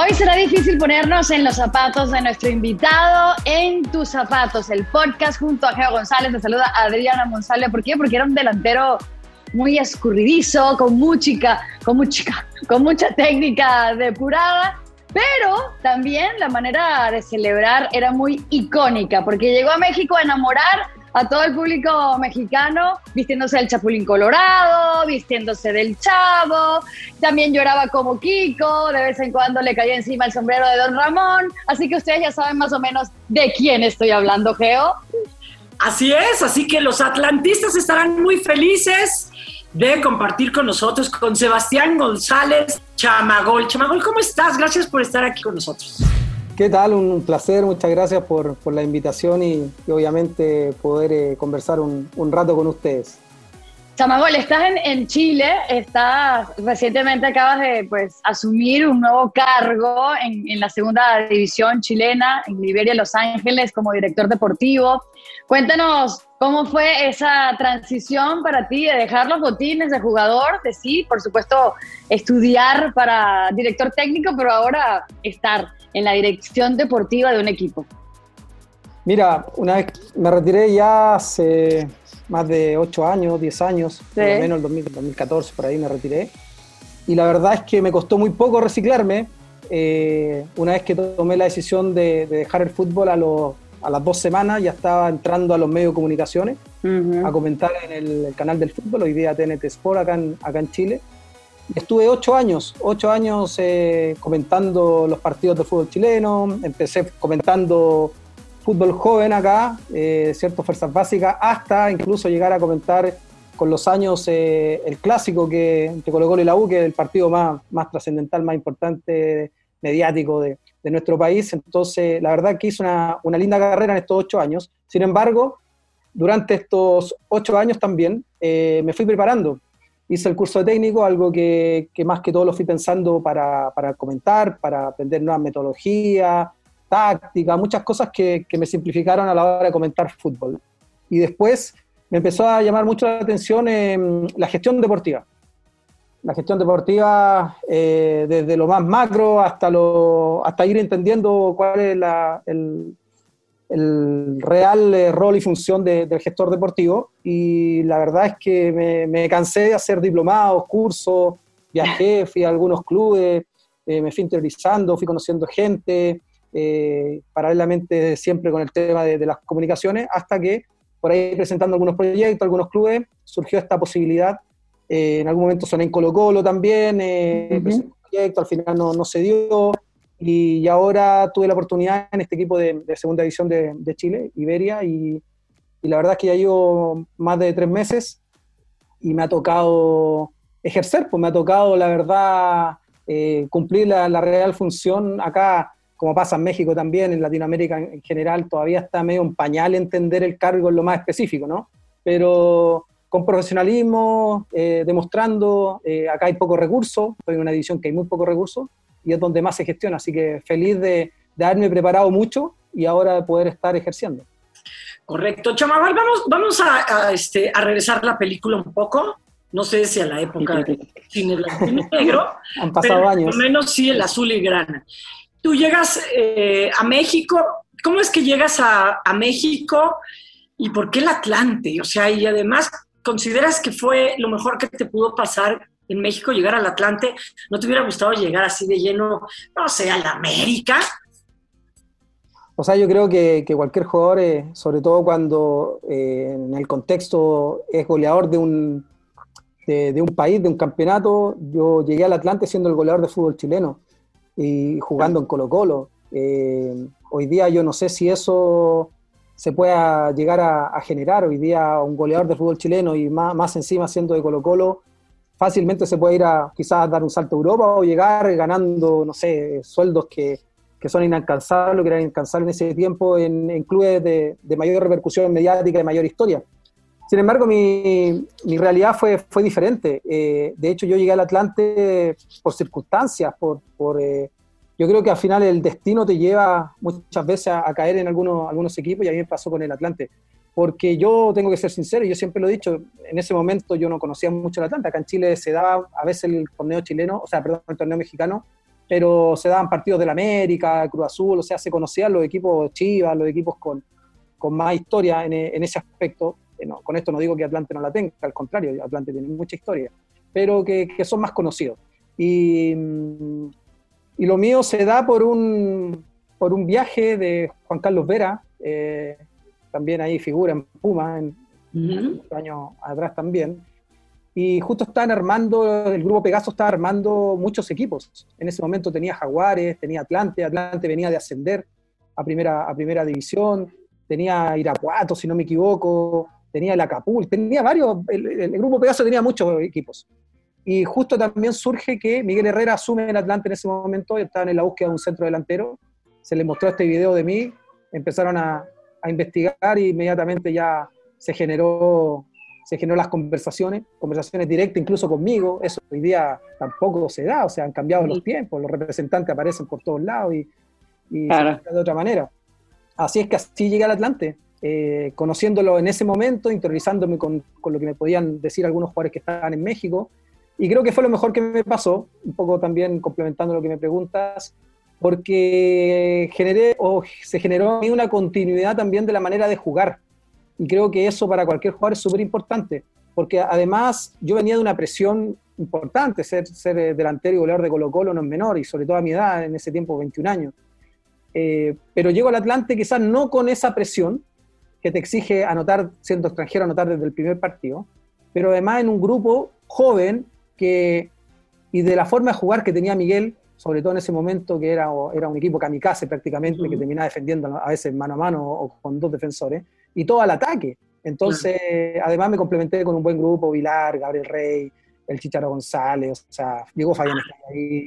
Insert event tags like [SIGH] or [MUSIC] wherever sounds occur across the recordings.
Hoy será difícil ponernos en los zapatos de nuestro invitado en tus zapatos, el podcast junto a Geo González. Te saluda Adriana González. ¿Por qué? Porque era un delantero muy escurridizo, con mucha, con mucha, con mucha técnica depurada. Pero también la manera de celebrar era muy icónica, porque llegó a México a enamorar a todo el público mexicano, vistiéndose del Chapulín Colorado, vistiéndose del Chavo, también lloraba como Kiko, de vez en cuando le caía encima el sombrero de Don Ramón, así que ustedes ya saben más o menos de quién estoy hablando, Geo. Así es, así que los atlantistas estarán muy felices de compartir con nosotros, con Sebastián González Chamagol. Chamagol, ¿cómo estás? Gracias por estar aquí con nosotros. ¿Qué tal? Un placer, muchas gracias por, la invitación y, obviamente poder eh, conversar un, rato con ustedes. Chamagol, estás en, en, Chile, estás recientemente acabas de pues, asumir un nuevo cargo en, en la segunda división chilena, en Liberia, Los Ángeles, como director deportivo. Cuéntanos cómo fue esa transición para ti de dejar los botines de jugador, de sí, por supuesto, estudiar para director técnico, pero ahora estar en la dirección deportiva de un equipo. Mira, una vez me retiré ya hace más de 8 años, 10 años, sí. por lo menos el 2000, 2014, por ahí me retiré. Y la verdad es que me costó muy poco reciclarme. Eh, una vez que tomé la decisión de, de dejar el fútbol a, los, a, las dos semanas, ya estaba entrando a los medios de comunicaciones uh -huh. a comentar en el, el, canal del fútbol, hoy día TNT Sport acá en, acá en Chile. Estuve ocho años, ocho años eh, comentando los partidos del fútbol chileno, empecé comentando fútbol joven acá, eh, ciertas fuerzas básicas, hasta incluso llegar a comentar con los años eh, el clásico que entre Colo Colo y la U, que es el partido más, más trascendental, más importante, mediático de, de, nuestro país. Entonces, la verdad que hice una, una, linda carrera en estos ocho años. Sin embargo, durante estos ocho años también eh, me fui preparando. Hice el curso de técnico, algo que, que más que todo lo fui pensando para, para comentar, para aprender nuevas metodologías, táctica, muchas cosas que, que, me simplificaron a la hora de comentar fútbol. Y después me empezó a llamar mucho la atención eh, la gestión deportiva. La gestión deportiva eh, desde lo más macro hasta, lo, hasta ir entendiendo cuál es la, el, el, real eh, rol y función de, del gestor deportivo. Y la verdad es que me, me cansé de hacer diplomados, cursos, viajé, [LAUGHS] fui a algunos clubes, eh, me fui interiorizando, fui conociendo gente, eh, paralelamente siempre con el tema de, de, las comunicaciones, hasta que por ahí presentando algunos proyectos, algunos clubes, surgió esta posibilidad. Eh, en algún momento soné en Colo Colo también, eh, uh -huh. presenté un proyecto, al final no, no, se dio, y, ahora tuve la oportunidad en este equipo de, segunda división de, Chile, Iberia, y, la verdad es que ya llevo más de tres meses y me ha tocado ejercer, pues me ha tocado, la verdad, eh, cumplir la, real función acá como pasa en México también, en Latinoamérica en general, todavía está medio un pañal entender el cargo en lo más específico, ¿no? Pero con profesionalismo, eh, demostrando, eh, acá hay pocos recursos, estoy en una división que hay muy pocos recursos y es donde más se gestiona, así que feliz de, de haberme preparado mucho y ahora de poder estar ejerciendo. Correcto. Chamaval, vamos, vamos a, a, este, a regresar la película un poco. No sé si a la época del cine blanco y negro. [LAUGHS] Han pasado pero años. Por lo menos sí el azul y grana tú llegas eh, a México, ¿cómo es que llegas a, a, México y por qué el Atlante? O sea, y además, ¿consideras que fue lo mejor que te pudo pasar en México llegar al Atlante? ¿No te hubiera gustado llegar así de lleno, no sé, a la América? O sea, yo creo que, que cualquier jugador, eh, sobre todo cuando eh, en el contexto es goleador de un, de, un país, de un campeonato, yo llegué al Atlante siendo el goleador de fútbol chileno y jugando en Colo Colo. Eh, hoy día yo no sé si eso se pueda llegar a, generar hoy día un goleador de fútbol chileno y más encima siendo de Colo Colo, fácilmente se puede ir a quizás dar un salto a Europa o llegar ganando, no sé, sueldos que, que son inalcanzables, que eran inalcanzables en ese tiempo en, clubes de, de, mayor repercusión mediática, de mayor historia. Sin embargo, mi, mi realidad fue, fue diferente. Eh, de hecho, yo llegué al Atlante por circunstancias, por, por eh, yo creo que al final el destino te lleva muchas veces a, caer en algunos, algunos equipos y a mí me pasó con el Atlante. Porque yo tengo que ser sincero, yo siempre lo he dicho, en ese momento yo no conocía mucho el Atlante. Acá en Chile se daba a veces el torneo chileno, o sea, perdón, el torneo mexicano, pero se daban partidos del América, Cruz Azul, o sea, se conocían los equipos Chivas, los equipos con, con más historia en, en ese aspecto. Eh, no, con esto no digo que Atlante no la tenga, al contrario, Atlante tiene mucha historia, pero que, que son más conocidos. Y, y, lo mío se da por un, por un viaje de Juan Carlos Vera, eh, también ahí figura en Puma, en, años atrás también, y justo estaban armando, el grupo Pegaso estaba armando muchos equipos. En ese momento tenía Jaguares, tenía Atlante, Atlante venía de ascender a primera, a primera división, tenía Irapuato, si no me equivoco, tenía el Acapul, tenía varios, el, grupo Pegaso tenía muchos equipos. Y justo también surge que Miguel Herrera asume el Atlante en ese momento, estaban en la búsqueda de un centro delantero, se les mostró este video de mí, empezaron a, a investigar y inmediatamente ya se generó se generó las conversaciones, conversaciones directas incluso conmigo, eso hoy día tampoco se da, o sea, han cambiado los tiempos, los representantes aparecen por todos lados y, y de otra manera. Así es que así llegué al Atlante, eh, conociéndolo en ese momento, interiorizándome con, con, lo que me podían decir algunos jugadores que estaban en México, y creo que fue lo mejor que me pasó, un poco también complementando lo que me preguntas, porque generé o se generó una continuidad también de la manera de jugar y creo que eso para cualquier jugador es súper importante, porque además yo venía de una presión importante, ser, ser eh, delantero y goleador de Colo Colo no es menor, y sobre todo a mi edad, en ese tiempo 21 años. Eh, pero llego al Atlante quizás no con esa presión que te exige anotar, siendo extranjero, anotar desde el primer partido, pero además en un grupo joven que, y de la forma de jugar que tenía Miguel, sobre todo en ese momento que era, era un equipo kamikaze prácticamente, que terminaba defendiendo a veces mano a mano o con dos defensores, y todo al ataque. Entonces, además me complementé con un buen grupo, Vilar, Gabriel Rey, el Chicharo González, o sea, Diego Fabián ahí,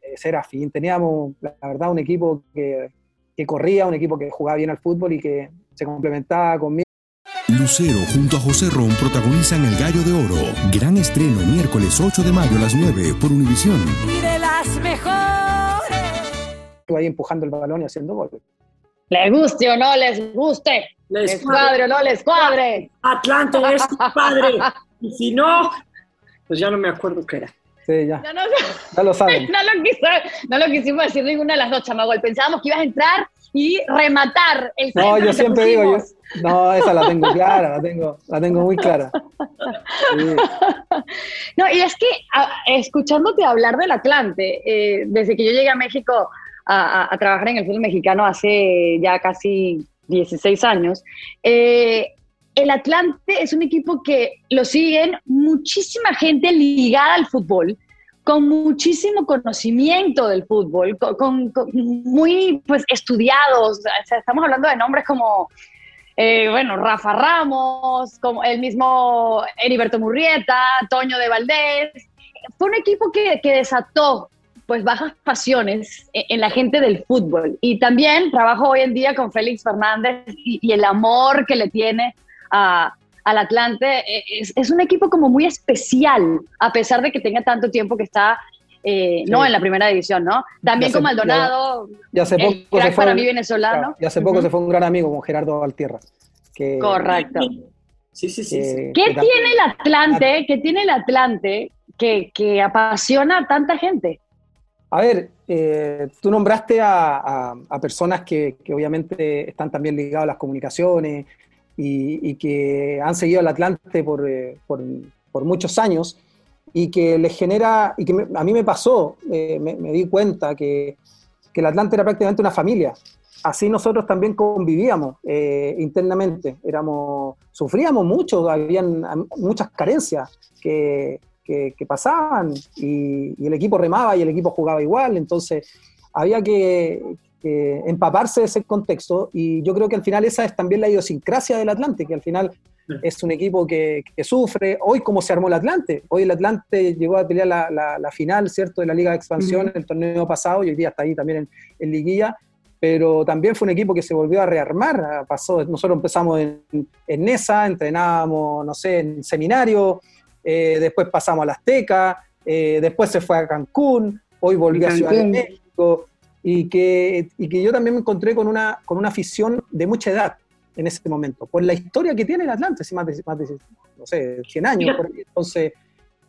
eh, Serafín. Teníamos, la verdad, un equipo que, que corría, un equipo que jugaba bien al fútbol y que se complementaba conmigo. Lucero junto a José Ron protagonizan El Gallo de Oro. Gran estreno miércoles 8 de mayo a las 9 por Univisión. Ahí empujando el balón y haciendo goles. Les guste o no les guste. Les, cuadre o no les cuadre. Atlante es tu padre. y si no, pues ya no me acuerdo qué era. Sí, ya. No, no, ya lo saben. [LAUGHS] No lo, no lo quisimos decir ninguna de las dos, chamagol. Pensábamos que ibas a entrar y rematar el No, yo siempre digo, yo, no, esa la tengo clara, la tengo, la tengo muy clara. [LAUGHS] No, y es que escuchándote hablar del Atlante, eh, desde que yo llegué a México, a, trabajar en el fútbol mexicano hace ya casi 16 años. Eh, el Atlante es un equipo que lo siguen muchísima gente ligada al fútbol, con muchísimo conocimiento del fútbol, con, muy pues estudiados. estamos hablando de nombres como, eh, bueno, Rafa Ramos, como el mismo Heriberto Murrieta, Toño de Valdés. Fue un equipo que, que desató pues bajas pasiones en la gente del fútbol. Y también trabajo hoy en día con Félix Fernández y, el amor que le tiene a, al Atlante. E-, es, un equipo como muy especial, a pesar de que tenga tanto tiempo que está, eh, no en la primera división, ¿no? También con Maldonado, ya, hace poco se fue para mí venezolano. Y hace poco se fue un gran amigo con Gerardo Valtierra. Que, Correcto. Sí, sí, sí. ¿Qué tiene el Atlante, qué tiene el Atlante que, que apasiona a tanta gente? A ver, eh, tú nombraste a, personas que, obviamente están también ligadas a las comunicaciones y, que han seguido al Atlante por, eh, muchos años y que les genera, y que a mí me pasó, eh, me, di cuenta que, el Atlante era prácticamente una familia. Así nosotros también convivíamos internamente, éramos, sufríamos mucho, habían muchas carencias que, que, pasaban y, el equipo remaba y el equipo jugaba igual, entonces había que, empaparse de ese contexto y yo creo que al final esa es también la idiosincrasia del Atlante, que al final es un equipo que, sufre. Hoy, como se armó el Atlante? Hoy el Atlante llegó a pelear la, final, ¿cierto?, de la Liga de Expansión en el torneo pasado y hoy día está ahí también en, Liguilla. Pero también fue un equipo que se volvió a rearmar. Pasó, nosotros empezamos en, en NESA, entrenábamos, no sé, en seminario, eh, después pasamos a la Azteca, eh, después se fue a Cancún, hoy volvió a Ciudad de México. Y que, y que yo también me encontré con una, con una afición de mucha edad en ese momento, por la historia que tiene el Atlante, más de, más de no sé, 100 años. Entonces,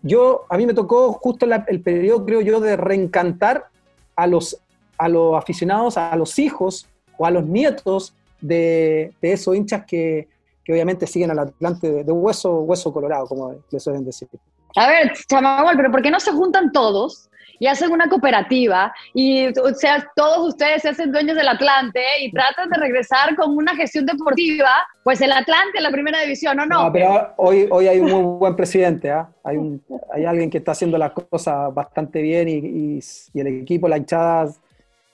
yo, a mí me tocó justo el periodo, creo yo, de reencantar a los, a los aficionados, a los hijos o a los nietos de, de esos hinchas que, que, obviamente siguen al Atlante de, hueso, hueso colorado, como les suelen decir. A ver, Chamagual, pero ¿por qué no se juntan todos y hacen una cooperativa y o sea, todos ustedes se hacen dueños del Atlante y tratan de regresar con una gestión deportiva, pues el Atlante en la primera división, ¿o no? No, pero hoy, hoy hay un muy buen presidente, ¿ah? hay, un, hay alguien que está haciendo las cosas bastante bien y, y, el equipo, la hinchada,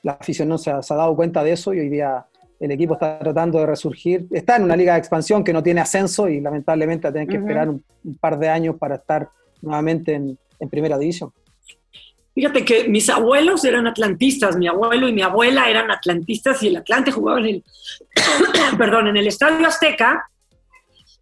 la afición no se ha, se ha dado cuenta de eso y hoy día el equipo está tratando de resurgir. Está en una liga de expansión que no tiene ascenso y lamentablemente va a tener que esperar un, par de años para estar nuevamente en, en primera división. Fíjate que mis abuelos eran atlantistas, mi abuelo y mi abuela eran atlantistas y el Atlante jugaba en el, [COUGHS] perdón, en el Estadio Azteca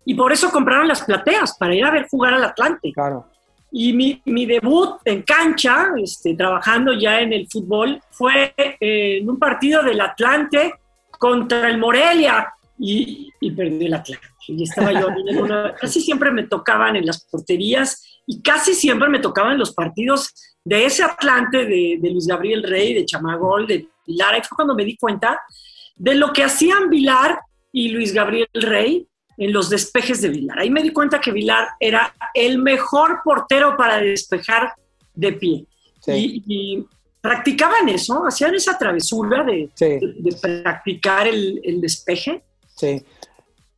y por eso compraron las plateas para ir a ver jugar al Atlante. Claro. Y mi, mi debut en cancha, este, trabajando ya en el fútbol, fue eh, en un partido del Atlante contra el Morelia y, y perdí el Atlante. Y estaba yo en una, casi siempre me tocaban en las porterías y casi siempre me tocaban los partidos de ese Atlante de, Luis Gabriel Rey, de Chamagol, de Vilar, ahí fue cuando me di cuenta de lo que hacían Vilar y Luis Gabriel Rey en los despejes de Vilar. Ahí me di cuenta que Vilar era el mejor portero para despejar de pie. Y, practicaban eso, hacían esa travesura de, practicar el, despeje. Sí,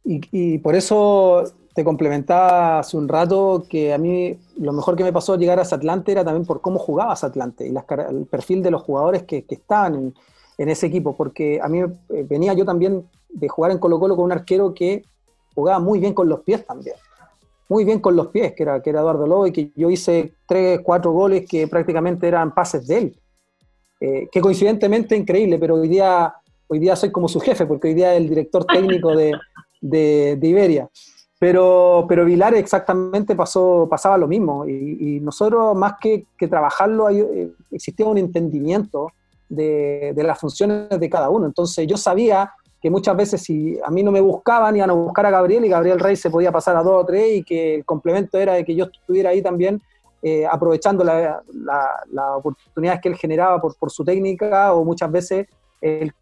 y, y por eso te complementaba hace un rato que a mí lo mejor que me pasó llegar a Atlante era también por cómo jugaba Atlante y el perfil de los jugadores que, estaban en, ese equipo, porque a mí eh, venía yo también de jugar en Colo Colo con un arquero que jugaba muy bien con los pies también, muy bien con los pies, que era, que era Eduardo Lobo, y que yo hice tres, cuatro goles que prácticamente eran pases de él, eh, que coincidentemente increíble, pero hoy día, hoy día soy como su jefe, porque hoy día es el director técnico de, de, de Iberia. Pero, pero Vilar exactamente pasó, pasaba lo mismo y, nosotros más que, que trabajarlo eh, existía un entendimiento de, de, las funciones de cada uno. Entonces yo sabía que muchas veces si a mí no me buscaban iban a buscar a Gabriel y Gabriel Rey se podía pasar a dos o tres y que el complemento era de que yo estuviera ahí también eh, aprovechando las la, oportunidades que él generaba por, su técnica o muchas veces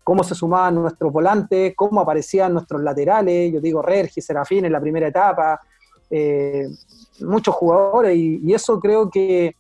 cómo se sumaban nuestros volantes, cómo aparecían nuestros laterales, yo digo Regis, Serafín en la primera etapa, eh, muchos jugadores, y, eso creo que,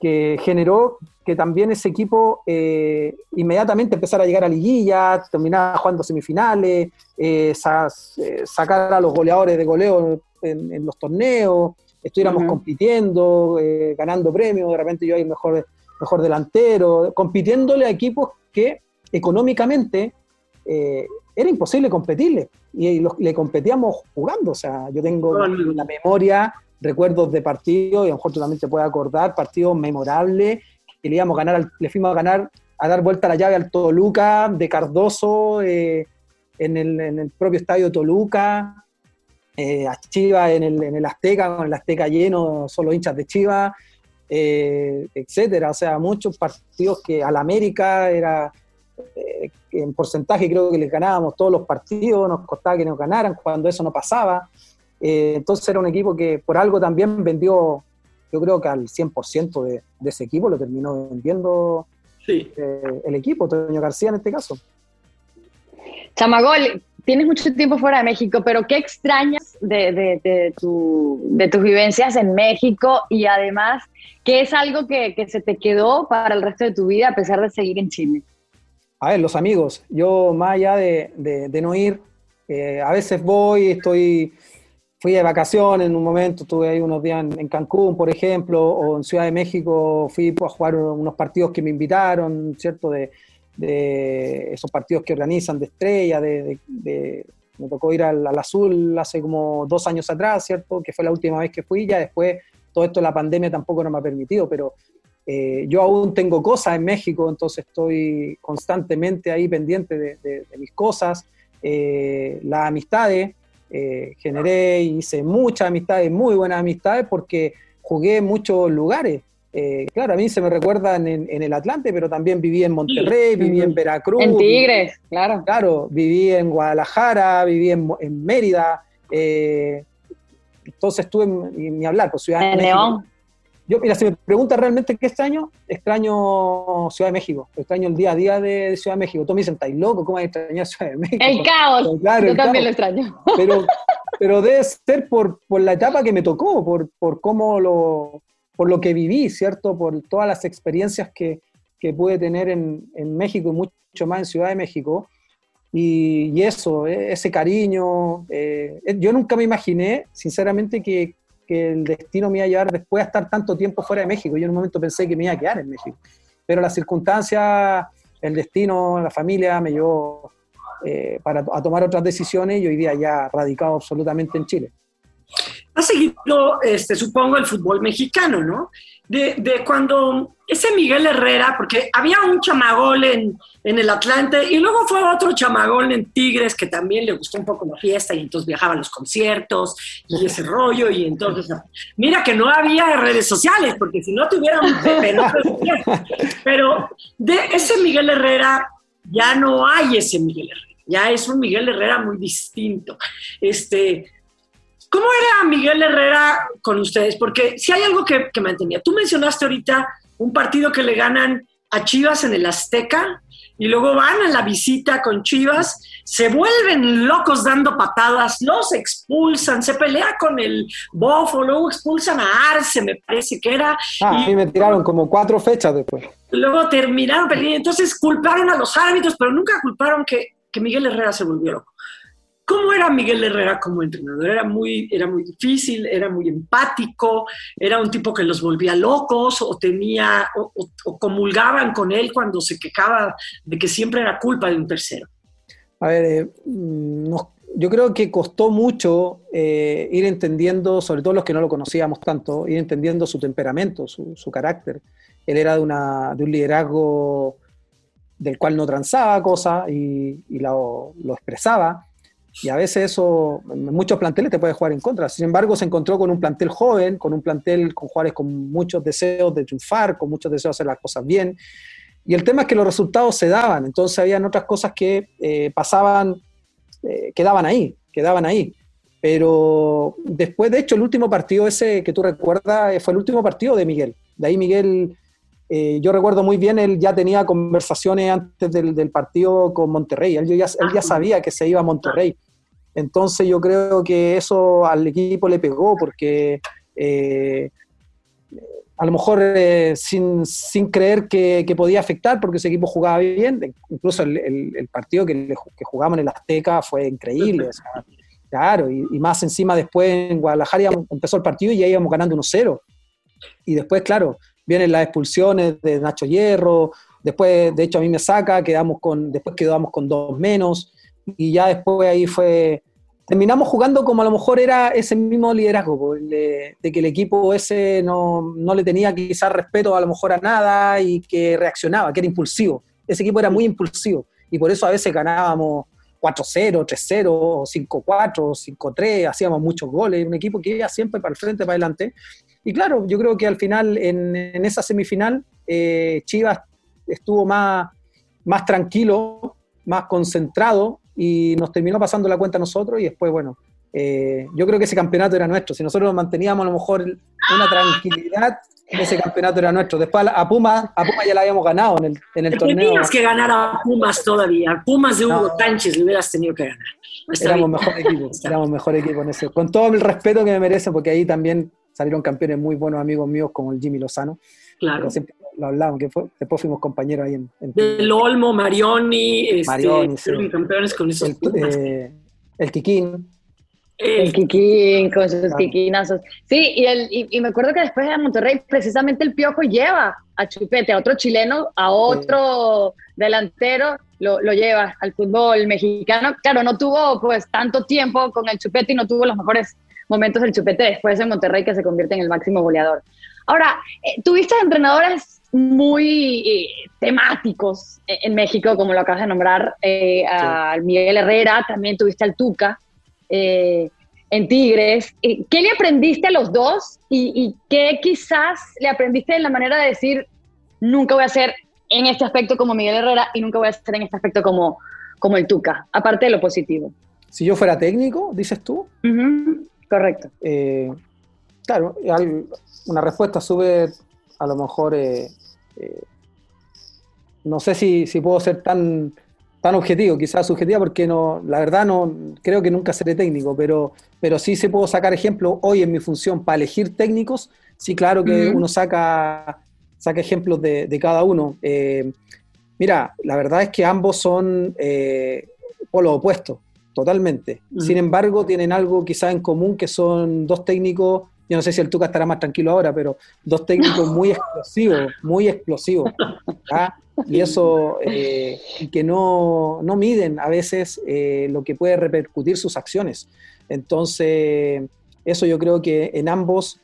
generó que también ese equipo eh, inmediatamente empezara a llegar a liguilla, terminara jugando semifinales, eh, sacar a los goleadores de goleo en, los torneos, estuviéramos compitiendo, ganando premios, de repente yo hay mejor, mejor delantero, compitiéndole a equipos que económicamente eh, era imposible competirle y le competíamos jugando. O sea, yo tengo en la memoria recuerdos de partidos, y a lo mejor tú también te puedes acordar, partidos memorables, que le íbamos a ganar, le fuimos a ganar, a dar vuelta la llave al Toluca, de Cardoso, eh, en, el, propio estadio Toluca, eh, a Chivas en el, en el Azteca, con el Azteca lleno, solo hinchas de Chivas, etcétera. O sea, muchos partidos que al América era eh, en porcentaje creo que les ganábamos todos los partidos, nos costaba que nos ganaran cuando eso no pasaba. Eh, entonces era un equipo que por algo también vendió, yo creo que al 100% de, de, ese equipo lo terminó vendiendo eh, el equipo, Toño García en este caso. Chamagol, tienes mucho tiempo fuera de México, pero ¿qué extrañas de, de, de, tu, de tus vivencias en México y además qué es algo que, se te quedó para el resto de tu vida a pesar de seguir en Chile? a ver, los amigos, yo más allá de, no ir, eh, a veces voy, estoy, fui de vacaciones en un momento, estuve ahí unos días en, Cancún, por ejemplo, o en Ciudad de México, fui a jugar unos partidos que me invitaron, ¿cierto? De, de esos partidos que organizan de estrella, de, me tocó ir al, azul hace como dos años atrás, ¿cierto? Que fue la última vez que fui, ya después todo esto de la pandemia tampoco no me ha permitido, pero eh, yo aún tengo cosas en México, entonces estoy constantemente ahí pendiente de, mis cosas, eh, las amistades, eh, generé, hice muchas amistades, muy buenas amistades, porque jugué en muchos lugares. Eh, claro, a mí se me recuerdan en, el Atlante, pero también viví en Monterrey, viví en Veracruz. En Tigres, claro. Claro, viví en Guadalajara, viví en, Mérida. Eh, entonces estuve, en, ni hablar, pues Ciudad de México. León. Yo, mira, si me preguntas realmente qué extraño, extraño Ciudad de México, extraño el día a día de, Ciudad de México. Tú me dicen, ¿estáis loco? ¿Cómo hay extrañar Ciudad de México? El caos. Yo también lo extraño. Pero, pero debe ser por, por la etapa que me tocó, por, por cómo lo, por lo que viví, ¿cierto? Por todas las experiencias que, que pude tener en, en, México y mucho más en Ciudad de México. Y, y eso, e, ese cariño. Eh, yo nunca me imaginé, sinceramente, que, que, el destino me iba a llevar después a estar tanto tiempo fuera de México. Yo en un momento pensé que me iba a quedar en México. Pero las circunstancias, el destino, la familia me llevó eh, para, a tomar otras decisiones y hoy día ya radicado absolutamente en Chile ha seguido, este, supongo, el fútbol mexicano, ¿no? De, de, cuando ese Miguel Herrera, porque había un chamagol en, en, el Atlante y luego fue otro chamagol en Tigres que también le gustó un poco la fiesta y entonces viajaba a los conciertos y ese rollo y entonces, mira que no había redes sociales, porque si no tuvieran pero, de ese Miguel Herrera ya no hay ese Miguel Herrera, ya es un Miguel Herrera muy distinto. Este, ¿Cómo era Miguel Herrera con ustedes? Porque si hay algo que, que mantenía. Tú mencionaste ahorita un partido que le ganan a Chivas en el Azteca y luego van a la visita con Chivas, se vuelven locos dando patadas, los expulsan, se pelea con el Bofo, luego expulsan a Arce, me parece que era. Ah, y me tiraron como cuatro fechas después. Luego terminaron peleando, entonces culparon a los árbitros, pero nunca culparon que, que Miguel Herrera se volvió loco. ¿Cómo era Miguel Herrera como entrenador? Era muy, era muy difícil, era muy empático, era un tipo que los volvía locos o tenía o, comulgaban con él cuando se quejaba de que siempre era culpa de un tercero. A ver, eh, mm, yo creo que costó mucho eh, ir entendiendo, sobre todo los que no lo conocíamos tanto, ir entendiendo su temperamento, su, carácter. Él era de, una, de un liderazgo del cual no transaba cosas y, lo, lo expresaba y a veces eso, en muchos planteles te puede jugar en contra. Sin embargo, se encontró con un plantel joven, con un plantel con jugadores con muchos deseos de triunfar, con muchos deseos de hacer las cosas bien. Y el tema es que los resultados se daban, entonces habían otras cosas que eh, pasaban, eh, quedaban ahí, quedaban ahí. Pero después, de hecho, el último partido ese que tú recuerdas eh, fue el último partido de Miguel. De ahí Miguel, yo recuerdo muy bien, él ya tenía conversaciones antes del, partido con Monterrey. Él ya, él ya sabía que se iba a Monterrey. Entonces yo creo que eso al equipo le pegó porque eh, a lo mejor eh, sin, creer que, podía afectar porque ese equipo jugaba bien, incluso el, partido que, que, jugamos en el Azteca fue increíble. claro, y, más encima después en Guadalajara empezó el partido y ya íbamos ganando 1-0. Y después, claro, vienen las expulsiones de Nacho Hierro, después, de hecho, a mí me saca, quedamos con, después quedamos con dos menos y ya después ahí fue, terminamos jugando como a lo mejor era ese mismo liderazgo, de, que el equipo ese no, no, le tenía quizás respeto a lo mejor a nada y que reaccionaba, que era impulsivo. Ese equipo era muy impulsivo y por eso a veces ganábamos 4-0, 3-0, 5-4, 5-3, hacíamos muchos goles, un equipo que iba siempre para el frente, para adelante. Y claro, yo creo que al final en, en esa semifinal eh, Chivas estuvo más, más tranquilo, más concentrado y nos terminó pasando la cuenta a nosotros y después, bueno, eh, yo creo que ese campeonato era nuestro. Si nosotros manteníamos a lo mejor una tranquilidad, ese campeonato era nuestro. Después a Pumas, a Pumas ya la habíamos ganado en el, en el torneo. Tenías que ganar a Pumas todavía. A Pumas de Hugo Sánchez le hubieras tenido que ganar. éramos mejor equipo, [LAUGHS] éramos mejor equipo en ese. Con todo el respeto que me merece, porque ahí también salieron campeones muy buenos amigos míos como el Jimmy Lozano. Claro lo hablamos, que después fuimos compañeros ahí en... en Del Olmo, Marioni, este, Marioni campeones con esos el, eh, el Kikín. El Kikín, con sus kikinazos. Sí, y, el, y, me acuerdo que después de Monterrey, precisamente el Piojo lleva a Chupete, a otro chileno, a otro delantero, lo, lo, lleva al fútbol mexicano. Claro, no tuvo pues tanto tiempo con el Chupete y no tuvo los mejores momentos del Chupete después en Monterrey, que se convierte en el máximo goleador. Ahora, eh, tuviste entrenadores muy eh, temáticos en México, como lo acabas de nombrar, eh, a Miguel Herrera, también tuviste al Tuca eh, en Tigres. ¿Qué le aprendiste a los dos y, qué quizás le aprendiste en la manera de decir, nunca voy a ser en este aspecto como Miguel Herrera y nunca voy a ser en este aspecto como, como el Tuca, aparte de lo positivo? Si yo fuera técnico, dices tú. Correcto. claro, una respuesta súper, a lo mejor eh, no sé si, si, puedo ser tan, tan objetivo, quizás subjetivo porque no, la verdad no creo que nunca seré técnico, pero, pero sí se puedo sacar ejemplos hoy en mi función para elegir técnicos, sí claro que uno saca, saca ejemplos de, de cada uno. Eh, mira, la verdad es que ambos son eh, polos opuestos, totalmente. Sin embargo, tienen algo quizás en común que son dos técnicos yo no sé si el Tuca estará más tranquilo ahora, pero dos técnicos muy explosivos, muy explosivos. Y eso, eh, que no, no, miden a veces eh, lo que puede repercutir sus acciones. Entonces, eso yo creo que en ambos,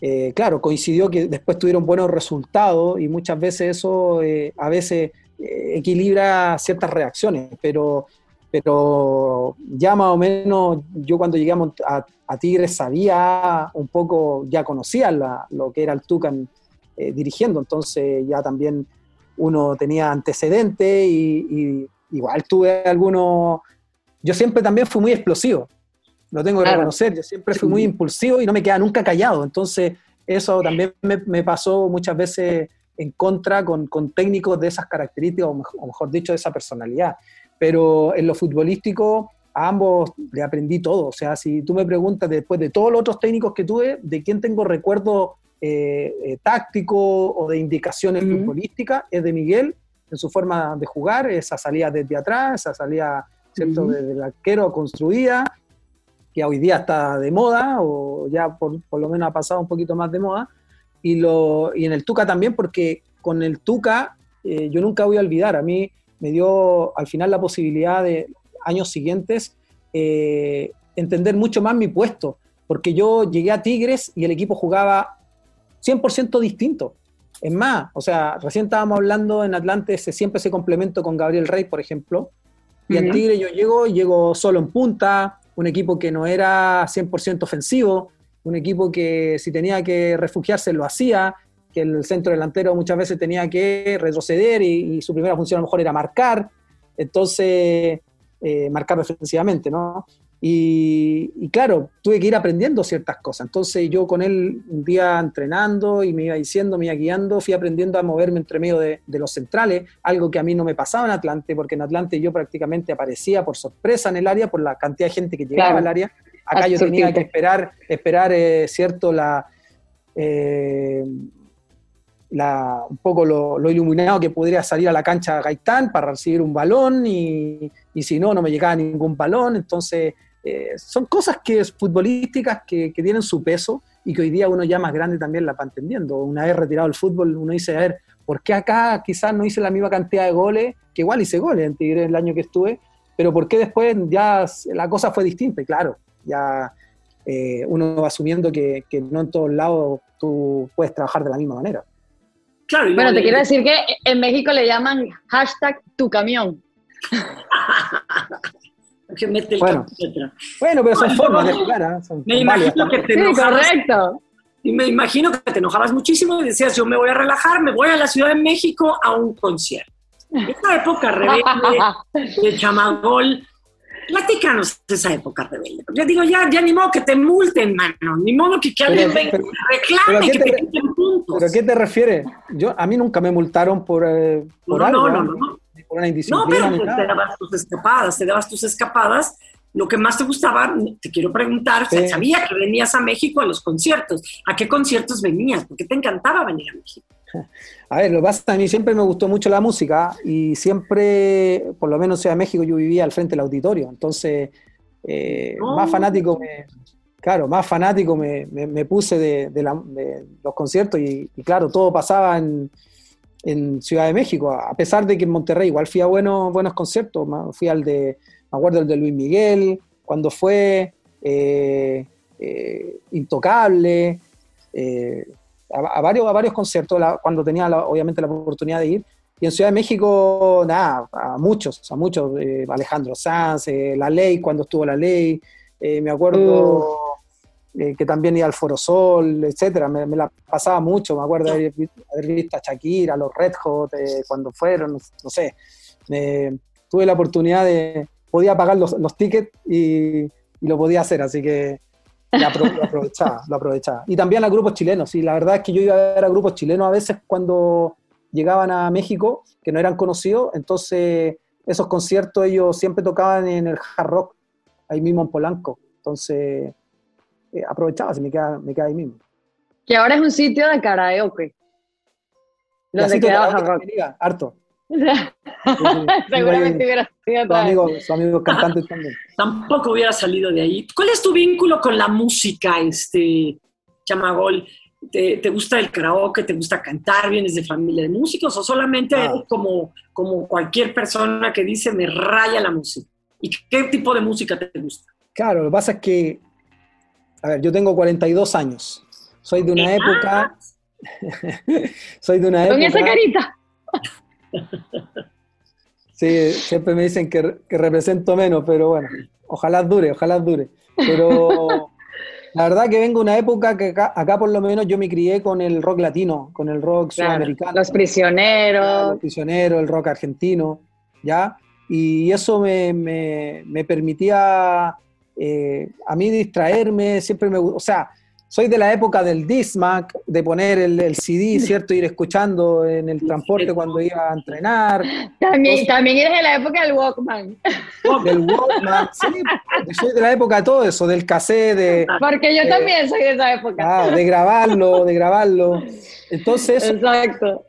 eh, claro, coincidió que después tuvieron buenos resultados y muchas veces eso a veces equilibra ciertas reacciones, pero pero ya más o menos yo cuando llegamos a, Tigres sabía un poco, ya conocía lo que era el Tucan eh, dirigiendo, entonces ya también uno tenía antecedentes y, igual tuve algunos, yo siempre también fui muy explosivo, lo tengo que reconocer, yo siempre fui muy impulsivo y no me quedaba nunca callado, entonces eso también me, pasó muchas veces en contra con, técnicos de esas características, o mejor dicho, de esa personalidad pero en lo futbolístico a ambos le aprendí todo. O sea, si tú me preguntas después de todos los otros técnicos que tuve, ¿de quién tengo recuerdo eh, eh, táctico o de indicaciones futbolísticas? Es de Miguel, en su forma de jugar, esa salida desde atrás, esa salida ¿cierto? desde el arquero construida, que hoy día está de moda, o ya por, por, lo menos ha pasado un poquito más de moda. Y, lo, y en el Tuca también, porque con el Tuca eh, yo nunca voy a olvidar, a mí me dio al final la posibilidad de años siguientes eh, entender mucho más mi puesto, porque yo llegué a Tigres y el equipo jugaba 100% distinto. Es más, o sea, recién estábamos hablando en Atlante, siempre ese complemento con Gabriel Rey, por ejemplo, y en Tigre yo llego, llego solo en punta, un equipo que no era 100% ofensivo, un equipo que si tenía que refugiarse lo hacía, que el centro delantero muchas veces tenía que retroceder y, su primera función a lo mejor era marcar, entonces eh, marcar defensivamente, ¿no? Y, claro, tuve que ir aprendiendo ciertas cosas. Entonces yo con él un día entrenando y me iba diciendo, me iba guiando, fui aprendiendo a moverme entre medio de, los centrales, algo que a mí no me pasaba en Atlante, porque en Atlante yo prácticamente aparecía por sorpresa en el área, por la cantidad de gente que llegaba al área. Acá yo tenía que esperar, esperar eh, cierto, la... Eh, un poco lo, iluminado que podría salir a la cancha Gaitán para recibir un balón y, si no, no me llegaba ningún balón. Entonces, eh, son cosas que futbolísticas que, tienen su peso y que hoy día uno ya más grande también la va entendiendo. Una vez retirado el fútbol, uno dice, a ver, ¿por qué acá quizás no hice la misma cantidad de goles? Que igual hice goles en el año que estuve, pero ¿por qué después ya la cosa fue distinta? Y claro, ya eh, uno asumiendo que, que no en todos lados tú puedes trabajar de la misma manera bueno, te quiero decir que en México le llaman hashtag tu camión. [LAUGHS] bueno, bueno, pero son formas de jugar. ¿ah? me imagino que te enojabas, correcto. Y me imagino que te enojabas muchísimo y decías, yo me voy a relajar, me voy a la Ciudad de México a un concierto. En esa época rebelde [LAUGHS] de chamagol, platícanos de esa época rebelde. Yo digo, ya, ya ni modo que te multen, mano, ni modo que, que alguien venga reclame que te, te puntos. ¿Pero a qué te refieres? Yo, a mí nunca me multaron por, eh, por no, algo. No, no, no. Por una indisciplina. No, pero pues, te dabas tus escapadas, te dabas tus escapadas. Lo que más te gustaba, te quiero preguntar, sabía que venías a México a los conciertos. ¿A qué conciertos venías? ¿Por qué te encantaba venir a México? A ver, lo que pasa a mí siempre me gustó mucho la música y siempre, por lo menos en México, yo vivía al frente del auditorio. Entonces, eh, más fanático me, claro, más fanático me, me, puse de, los conciertos y, claro, todo pasaba en, en, Ciudad de México, a pesar de que en Monterrey igual fui a buenos, buenos conciertos, fui al de, me acuerdo el de Luis Miguel, cuando fue eh, eh, Intocable, eh, a, varios, a varios conciertos, cuando tenía obviamente la oportunidad de ir, y en Ciudad de México, nada, a muchos, a muchos, Alejandro Sanz, La Ley, cuando estuvo La Ley, me acuerdo... Eh, que también iba al Foro Sol, etcétera. Me, la pasaba mucho, me acuerdo de haber, visto a Shakira, a los Red Hot, eh, cuando fueron, no, sé. tuve la oportunidad de, podía pagar los, los tickets y, lo podía hacer, así que lo, aprovechaba, lo aprovechaba. Y también a grupos chilenos, y la verdad es que yo iba a ver a grupos chilenos a veces cuando llegaban a México, que no eran conocidos, entonces esos conciertos ellos siempre tocaban en el hard rock, ahí mismo en Polanco. Entonces eh, aprovechaba, se me queda, me queda ahí mismo. Que ahora es un sitio de karaoke. Donde quedaba rock. harto. [LAUGHS] Seguramente hubiera sido su amigo, su amigo [LAUGHS] cantante también. Tampoco hubiera salido de ahí. ¿Cuál es tu vínculo con la música, este Chamagol? ¿Te, ¿Te, gusta el karaoke? ¿Te gusta cantar? ¿Vienes de familia de músicos? ¿O solamente ah. eres como, como cualquier persona que dice me raya la música? ¿Y qué tipo de música te gusta? Claro, lo que pasa es que a ver, yo tengo 42 años. Soy de una época. [LAUGHS] soy de una época. Con esa carita. Sí, siempre me dicen que, represento menos, pero bueno, ojalá dure, ojalá dure. Pero [LAUGHS] la verdad que vengo de una época que acá, por lo menos yo me crié con el rock latino, con el rock sudamericano. Los prisioneros. Los prisioneros, el rock argentino, ¿ya? Y eso me, me permitía eh, a mí distraerme siempre me o sea, soy de la época del Dismac, de poner el, CD, ¿cierto? Ir escuchando en el transporte cuando iba a entrenar. También, también eres de la época del Walkman. Del Walkman, sí, soy de la época de todo eso, del cassette, de... Porque yo también soy de esa época. Ah, de grabarlo, de grabarlo. Entonces, Exacto.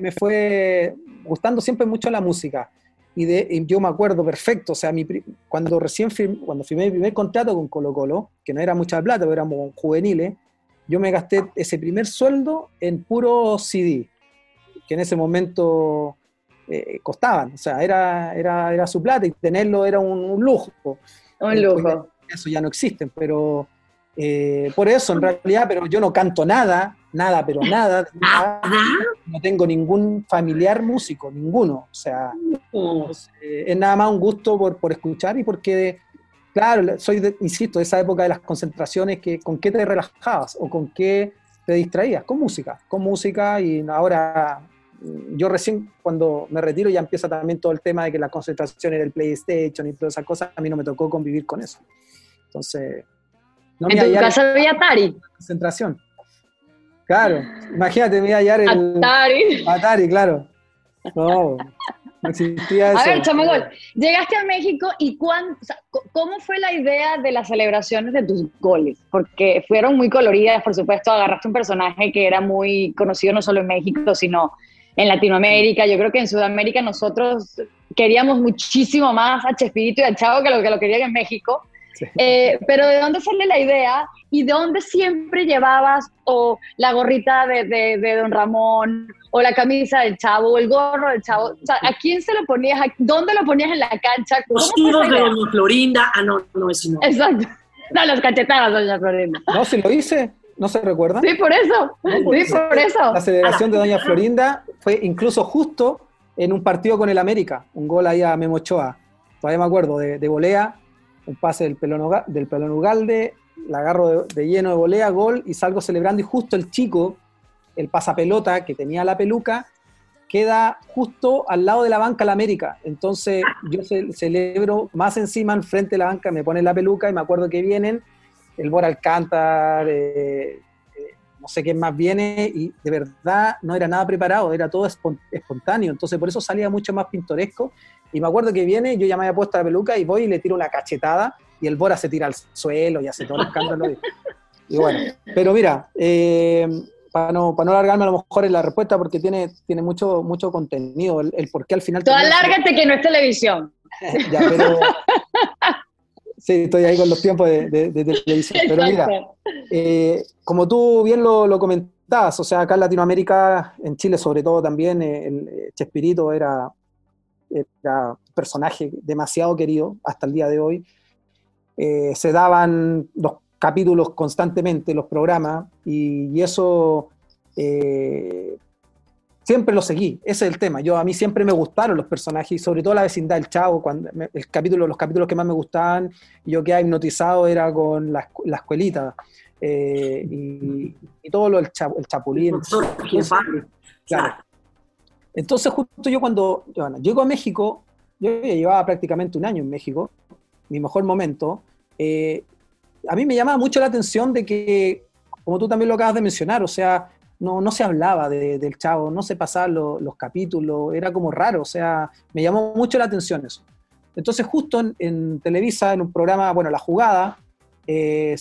me fue gustando siempre mucho la música y, de, yo me acuerdo perfecto, o sea, mi, cuando recién firmé, cuando firmé mi primer contrato con Colo Colo, que no era mucha plata, pero éramos juveniles, yo me gasté ese primer sueldo en puro CD, que en ese momento eh, costaban, o sea, era, era, era su plata y tenerlo era un, lujo. Un lujo. Eso ya no existen, pero eh, por eso en realidad, pero yo no canto nada, nada, pero nada, no tengo ningún familiar músico, ninguno, o sea, es nada más un gusto por, por escuchar y porque, claro, soy, insisto, de esa época de las concentraciones, que con qué te relajabas o con qué te distraías, con música, con música y ahora mm, yo recién cuando me retiro ya empieza también todo el tema de que la concentración era el PlayStation y todas esas cosas, a mí no me tocó convivir con eso. Entonces... No ¿En tu casa había Atari? Concentración. Claro, imagínate, me iba a hallar el. Atari. Atari, claro. No, no existía eso. A ver, Chamagol, llegaste a México y cuán, ¿cómo fue la idea de las celebraciones de tus goles? Porque fueron muy coloridas, por supuesto, agarraste un personaje que era muy conocido no solo en México, sino en Latinoamérica. Yo creo que en Sudamérica nosotros queríamos muchísimo más a Chespirito y a Chavo que lo que lo querían en México. Eh, pero ¿de dónde sale la idea? ¿Y de dónde siempre llevabas o la gorrita de, de, Don Ramón, o la camisa del chavo, o el gorro del chavo? O sea, ¿a quién se lo ponías? ¿Dónde lo ponías en la cancha? Los tiros de Doña Florinda. Ah, no, no, es no. Exacto. No, las cachetadas, Doña Florinda. No, si lo hice. ¿No se recuerda? Sí, por eso. sí, por eso. La celebración de Doña Florinda fue incluso justo en un partido con el América. Un gol ahí a Memochoa. Todavía me acuerdo, de, de volea un pase del pelón, del pelón Ugalde, la agarro de, lleno de volea, gol, y salgo celebrando, y justo el chico, el pasapelota que tenía la peluca, queda justo al lado de la banca la América. Entonces yo celebro más encima, al frente de la banca, me pone la peluca y me acuerdo que vienen el Bor Alcántar, eh, no sé quién más viene, y de verdad no era nada preparado, era todo espontáneo. Entonces por eso salía mucho más pintoresco y me acuerdo que viene, yo ya me había puesto la peluca y voy y le tiro una cachetada y el Bora se tira al suelo y hace todo el escándalo. Y, bueno, pero mira, eh, para, no, para no alargarme a lo mejor en la respuesta porque tiene, tiene mucho, mucho contenido, el, por qué al final... Tú alárgate que no es televisión. [LAUGHS] ya, pero [LAUGHS] Sí, estoy ahí con los tiempos de, televisión. Pero mira, eh, como tú bien lo, lo, comentabas, o sea, acá en Latinoamérica, en Chile sobre todo también, eh, el Chespirito era, era personaje demasiado querido hasta el día de hoy. Eh, se daban los capítulos constantemente, los programas, y, eso siempre lo seguí, ese es el tema. Yo a mí siempre me gustaron los personajes y sobre todo la vecindad del Chavo, cuando el capítulo, los capítulos que más me gustaban, yo que hipnotizado era con la, escuelita eh, y, todo lo del el Chapulín. claro. Entonces justo yo cuando llego a México, yo llevaba prácticamente un año en México, mi mejor momento, eh, a mí me llamaba mucho la atención de que, como tú también lo acabas de mencionar, o sea, no, no se hablaba del chavo, no se pasaban los capítulos, era como raro, o sea, me llamó mucho la atención eso. Entonces justo en, Televisa, en un programa, bueno, La Jugada, eh,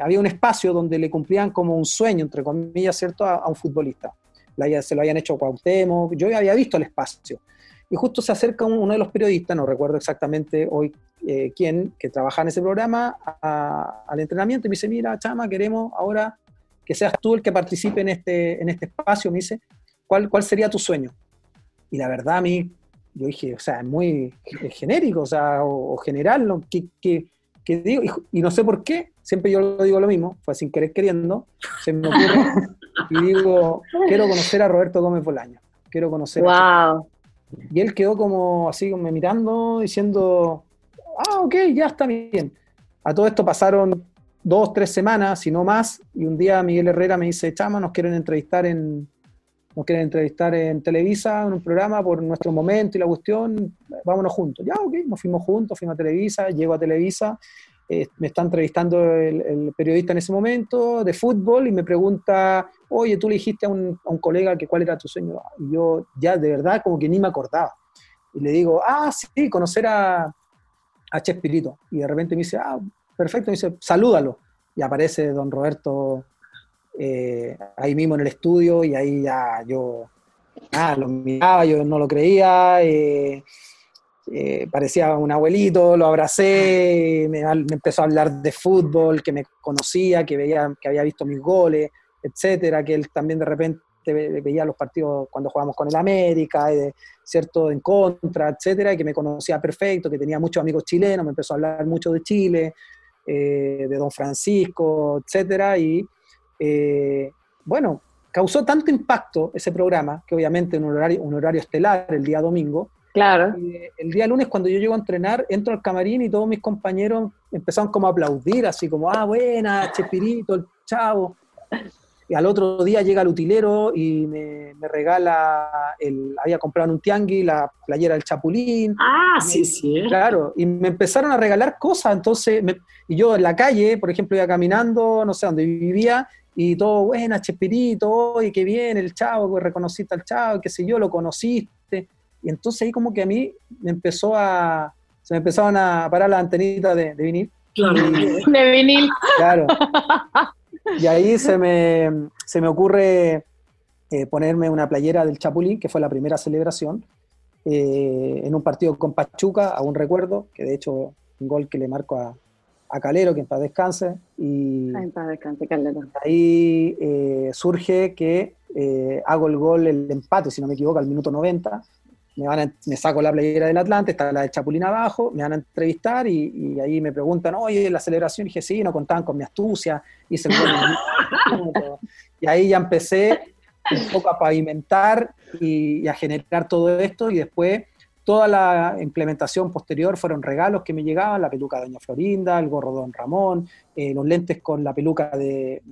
había un espacio donde le cumplían como un sueño, entre comillas, ¿cierto?, a, un futbolista. se lo habían hecho Cuauhtémoc, yo había visto el espacio. Y justo se acerca uno de los periodistas, no recuerdo exactamente hoy eh, quién, que trabaja en ese programa, al entrenamiento y me dice, mira, Chama, queremos ahora que seas tú el que participe en este, en este espacio, me dice, ¿cuál, ¿cuál sería tu sueño? Y la verdad a mí, yo dije, o sea, es muy genérico, o sea, o, general, ¿no? ¿Qué, digo? Y, no sé por qué, siempre yo lo digo lo mismo, fue sin querer queriendo, se me ocurre, [LAUGHS] y digo, quiero conocer a Roberto Gómez Bolaño, quiero conocer wow. a Y él quedó como así, como mirando, diciendo, ah, ok, ya está bien. A todo esto pasaron dos, tres semanas, si no más, y un día Miguel Herrera me dice, Chama, nos quieren entrevistar en, nos quieren entrevistar en Televisa, en un programa por nuestro momento y la cuestión, vámonos juntos. Ya, ok, nos fuimos juntos, fuimos a Televisa, llego a Televisa, eh, me está entrevistando el, periodista en ese momento de fútbol y me pregunta, oye, tú le dijiste a un, colega que cuál era tu sueño. Y yo ya de verdad como que ni me acordaba. Y le digo, ah, sí, conocer a, a Chespirito. Y de repente me dice, ah, perfecto, me dice, salúdalo. Y aparece don Roberto eh, ahí mismo en el estudio y ahí ya yo ah, lo miraba, yo no lo creía, eh, eh, parecía un abuelito, lo abracé, me, empezó a hablar de fútbol, que me conocía, que, veía, que había visto mis goles, etcétera, que él también de repente veía los partidos cuando jugábamos con el América, ¿cierto? En contra, etcétera, y que me conocía perfecto, que tenía muchos amigos chilenos, me empezó a hablar mucho de Chile, eh, de Don Francisco, etcétera, y eh, bueno, causó tanto impacto ese programa, que obviamente en un horario, un horario estelar el día domingo. Claro. el día lunes, cuando yo llego a entrenar, entro al camarín y todos mis compañeros empezaron como a aplaudir, así como, ah, buena, Chespirito, el chavo. Y al otro día llega el utilero y me, regala, el, había comprado en un tiangui la playera del Chapulín. Ah, sí, sí. Claro, y me empezaron a regalar cosas, entonces, y yo en la calle, por ejemplo, iba caminando, no sé dónde vivía, y todo, buena, Chespirito, oye, qué bien, el chavo, reconociste al chavo, qué sé yo, lo conociste. Y entonces ahí como que a mí me empezó a, se me empezaron a parar las antenitas de, de vinil. Claro. de vinil. Claro. [LAUGHS] Y ahí se me, se me ocurre eh, ponerme una playera del Chapulín, que fue la primera celebración, eh, en un partido con Pachuca, aún recuerdo, que de hecho un gol que le marco a, a Calero, que en paz descanse. Y en paz descanse, Calero. Ahí eh, surge que hago el gol, el empate, si no me equivoco, al minuto 90 me, van me saco la playera del Atlante, está la de Chapulín abajo, me van a entrevistar y, ahí me preguntan, oye, la celebración, y dije, sí, no contaban con mi astucia, hice el Y ahí ya empecé un poco a pavimentar y, a generar todo esto y después toda la implementación posterior fueron regalos que me llegaban, la peluca de Doña Florinda, el gorro de Don Ramón, eh, los lentes con la peluca de,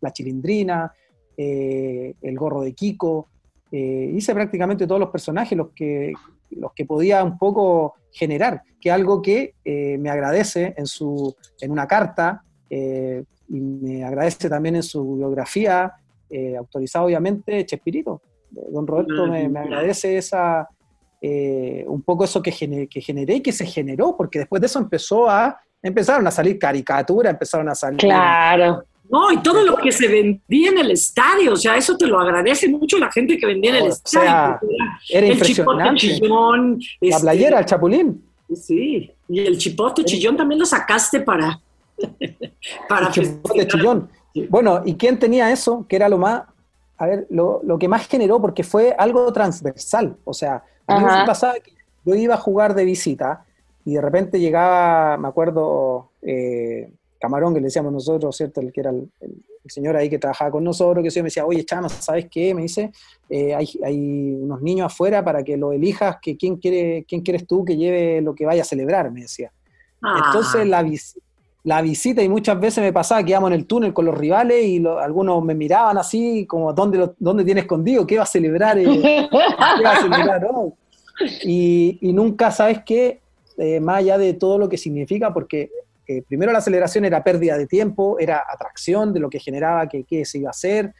la chilindrina, eh, el gorro de Kiko, eh, hice prácticamente todos los personajes, los que, los que podía un poco generar, que algo que me agradece en, su, en una carta y me agradece también en su biografía, autorizada obviamente Chespirito. Don Roberto me, agradece esa, un poco eso que, que generé y que se generó, porque después de eso empezó a, empezaron a salir caricaturas, empezaron a salir... Claro no, y todo lo que se vendía en el estadio, o sea, eso te lo agradece mucho la gente que vendía en el estadio. era impresionante. la playera, el chapulín. Sí, y el chipote chillón también lo sacaste para... [LAUGHS] para el chipote chillón. Bueno, ¿y quién tenía eso? Que era lo más, a ver, lo, lo que más generó, porque fue algo transversal. O sea, a mí me pasaba que yo iba a jugar de visita y de repente llegaba, me acuerdo, eh, Camarón, que le decíamos nosotros, ¿cierto? El que era el, señor ahí que trabajaba con nosotros, que se me decía, oye, Chano, ¿sabes qué? Me dice, eh, hay, hay, unos niños afuera para que lo elijas, que quién, quiere, quién quieres tú que lleve lo que vaya a celebrar, me decía. Ah. Entonces la, la visita, y muchas veces me pasaba que íbamos en el túnel con los rivales y algunos me miraban así, como, ¿dónde, dónde tiene escondido? ¿Qué va a celebrar? Eh, ¿Qué va a celebrar? Y, y, nunca, ¿sabes qué? Eh, más allá de todo lo que significa, porque eh, primero la aceleración era pérdida de tiempo, era atracción de lo que generaba que, se iba a hacer.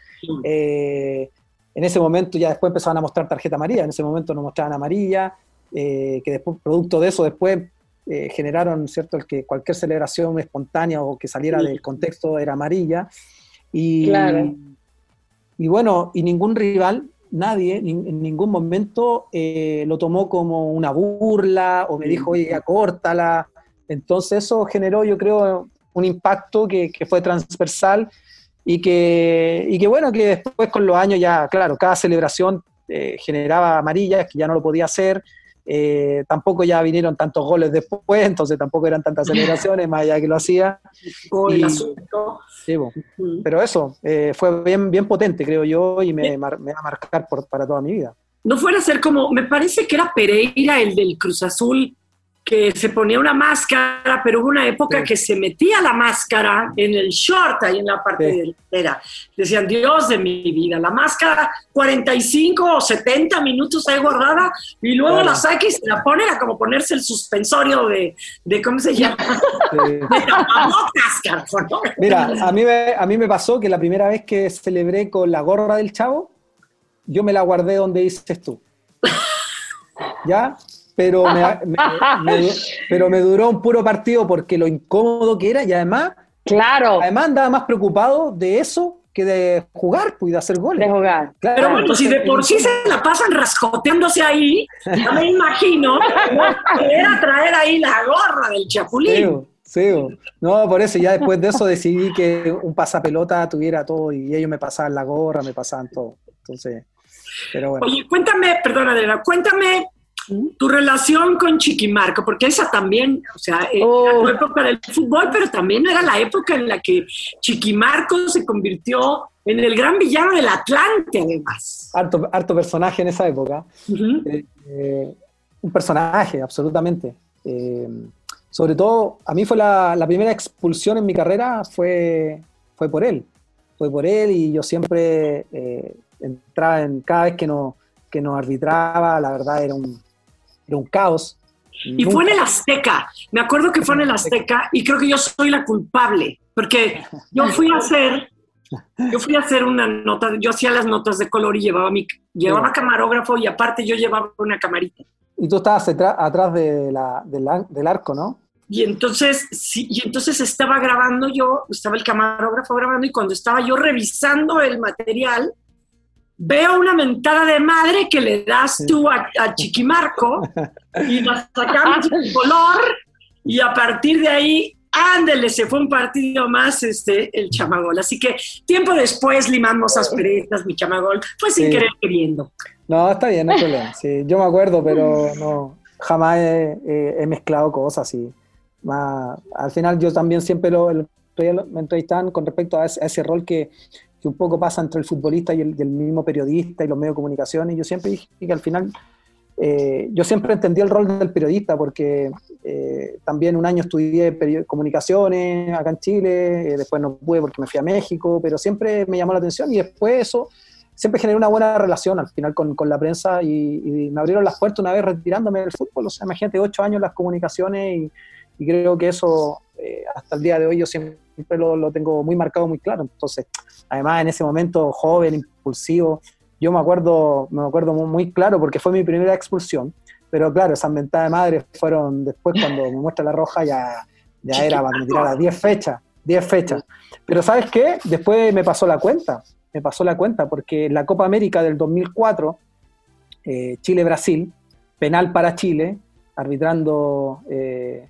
Eh, en ese momento ya después empezaban a mostrar tarjeta amarilla, en ese momento nos mostraban amarilla, que después, producto de eso, después generaron, ¿cierto?, el que cualquier celebración espontánea o que saliera del contexto era amarilla. Y, y bueno, y ningún rival nadie en ningún momento eh, lo tomó como una burla o me dijo, oye, ya córtala. Entonces eso generó, yo creo, un impacto que, fue transversal y que, y que, bueno, que después con los años ya, claro, cada celebración eh, generaba amarillas, que ya no lo podía hacer. Eh, tampoco ya vinieron tantos goles después, entonces tampoco eran tantas celebraciones, más allá que lo hacía. pero eso, eh, fue bien, bien potente, creo yo, y me, va a marcar por, para toda mi vida. No fuera a ser como, me parece que era Pereira, el del Cruz Azul, que se ponía una máscara, pero hubo una época que se metía la máscara en el short, ahí en la parte delantera. Decían, Dios de mi vida, la máscara 45 o 70 minutos ahí guardada y luego la saca y se la pone, era como ponerse el suspensorio de, de ¿cómo se llama? de [LAUGHS] Mira, a mí, me, a mí me pasó que la primera vez que celebré con la gorra del chavo, yo me la guardé donde dices tú. ¿Ya? Pero [LAUGHS] me, pero me duró un puro partido porque lo incómodo que era y además, claro. además andaba más preocupado de eso que de jugar pues, y de hacer goles. De jugar. pero bueno, si de por sí se la pasan rascoteándose ahí, ya me imagino que era traer ahí la gorra del chapulín. Sí, no, por eso ya después de eso decidí que un pasapelota tuviera todo y ellos me pasaban la gorra, me pasaban todo. Entonces, pero bueno. Oye, cuéntame, perdón Adriana, cuéntame tu relación con Chiquimarco, porque esa también, o sea, era oh. la época del fútbol, pero también era la época en la que Chiquimarco se convirtió en el gran villano del Atlante, además. Harto, harto personaje en esa época. Eh, eh, un personaje, absolutamente. Eh, sobre todo, a mí fue la, primera expulsión en mi carrera, fue, fue por él. Fue por él y yo siempre entraba en cada vez que, no, que nos arbitraba, la verdad era un, un caos. Y fue en el Azteca, me acuerdo que fue en el Azteca y creo que yo soy la culpable, porque yo fui a hacer, yo fui a hacer una nota, yo hacía las notas de color y llevaba mi, llevaba camarógrafo y aparte yo llevaba una camarita. Y tú estabas atrás de la, del arco, ¿no? Y entonces, sí, y entonces estaba grabando yo, estaba el camarógrafo grabando y cuando estaba yo revisando el material, veo una mentada de madre que le das tú a, Chiquimarco y la sacamos el color y a partir de ahí, ándele, se fue un partido más este, el chamagol. Así que tiempo después limamos asperezas, mi chamagol, fue sin querer queriendo. No, está bien, no hay problema. Sí, yo me acuerdo, pero no, jamás he, mezclado cosas y más, al final yo también siempre lo, me entrevistan con respecto a ese rol que, que un poco pasa entre el futbolista y el, mismo periodista y los medios de comunicación. Y yo siempre dije que al final, eh, yo siempre entendí el rol del periodista porque eh, también un año estudié comunicaciones acá en Chile, eh, después no pude porque me fui a México, pero siempre me llamó la atención y después eso siempre generé una buena relación al final con, con la prensa y, me abrieron las puertas una vez retirándome del fútbol. O sea, imagínate, ocho años las comunicaciones y, y creo que eso hasta el día de hoy yo siempre lo, tengo muy marcado, muy claro. Entonces, además en ese momento joven, impulsivo. Yo me acuerdo, me acuerdo muy, claro porque fue mi primera expulsión, pero claro, esas mentadas de madre fueron después cuando me muestra la roja ya, ya era para tirar a 10 fechas, 10 fechas. Pero ¿sabes qué? Después me pasó la cuenta, me pasó la cuenta porque la Copa América del 2004, eh, Chile-Brasil, penal para Chile, arbitrando eh,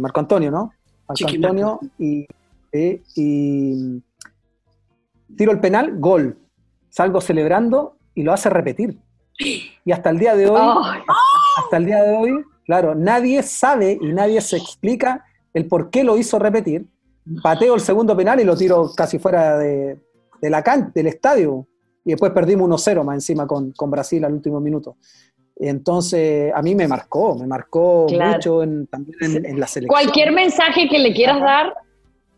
Marco, Antonio, ¿no? Antonio y, y tiro el penal, gol. Salgo celebrando y lo hace repetir. Y hasta el día de hoy, hasta el día de hoy, claro, nadie sabe y nadie se explica el por qué lo hizo repetir. Pateo el segundo penal y lo tiro casi fuera de, la del estadio. Y después perdimos 1-0 más encima con, Brasil al último minuto. Entonces, a mí me marcó, me marcó mucho en, también en, la selección. Cualquier mensaje que le quieras dar,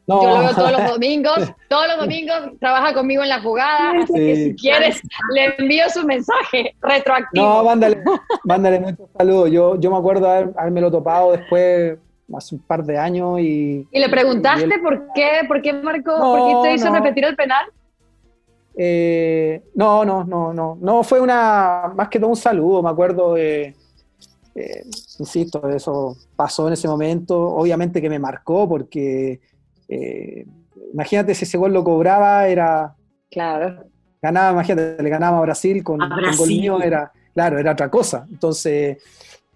yo lo veo todos los [LAUGHS] domingos, todos los domingos trabaja conmigo en la jugada, así que si quieres le envío su mensaje retroactivo. No, mándale, mándale muchos saludos. Yo, yo me acuerdo haber, lo topado después hace un par de años y... ¿Y le preguntaste por qué, por qué marcó, por qué te hizo repetir el penal? Eh, no, no, no, no, no, fue una, más que todo un saludo, me acuerdo, eh, insisto, eso pasó en ese momento, obviamente que me marcó porque eh, imagínate si ese gol lo cobraba, era. Claro. Ganaba, imagínate, le ganaba a Brasil con, un gol mío, era, claro, era otra cosa. Entonces,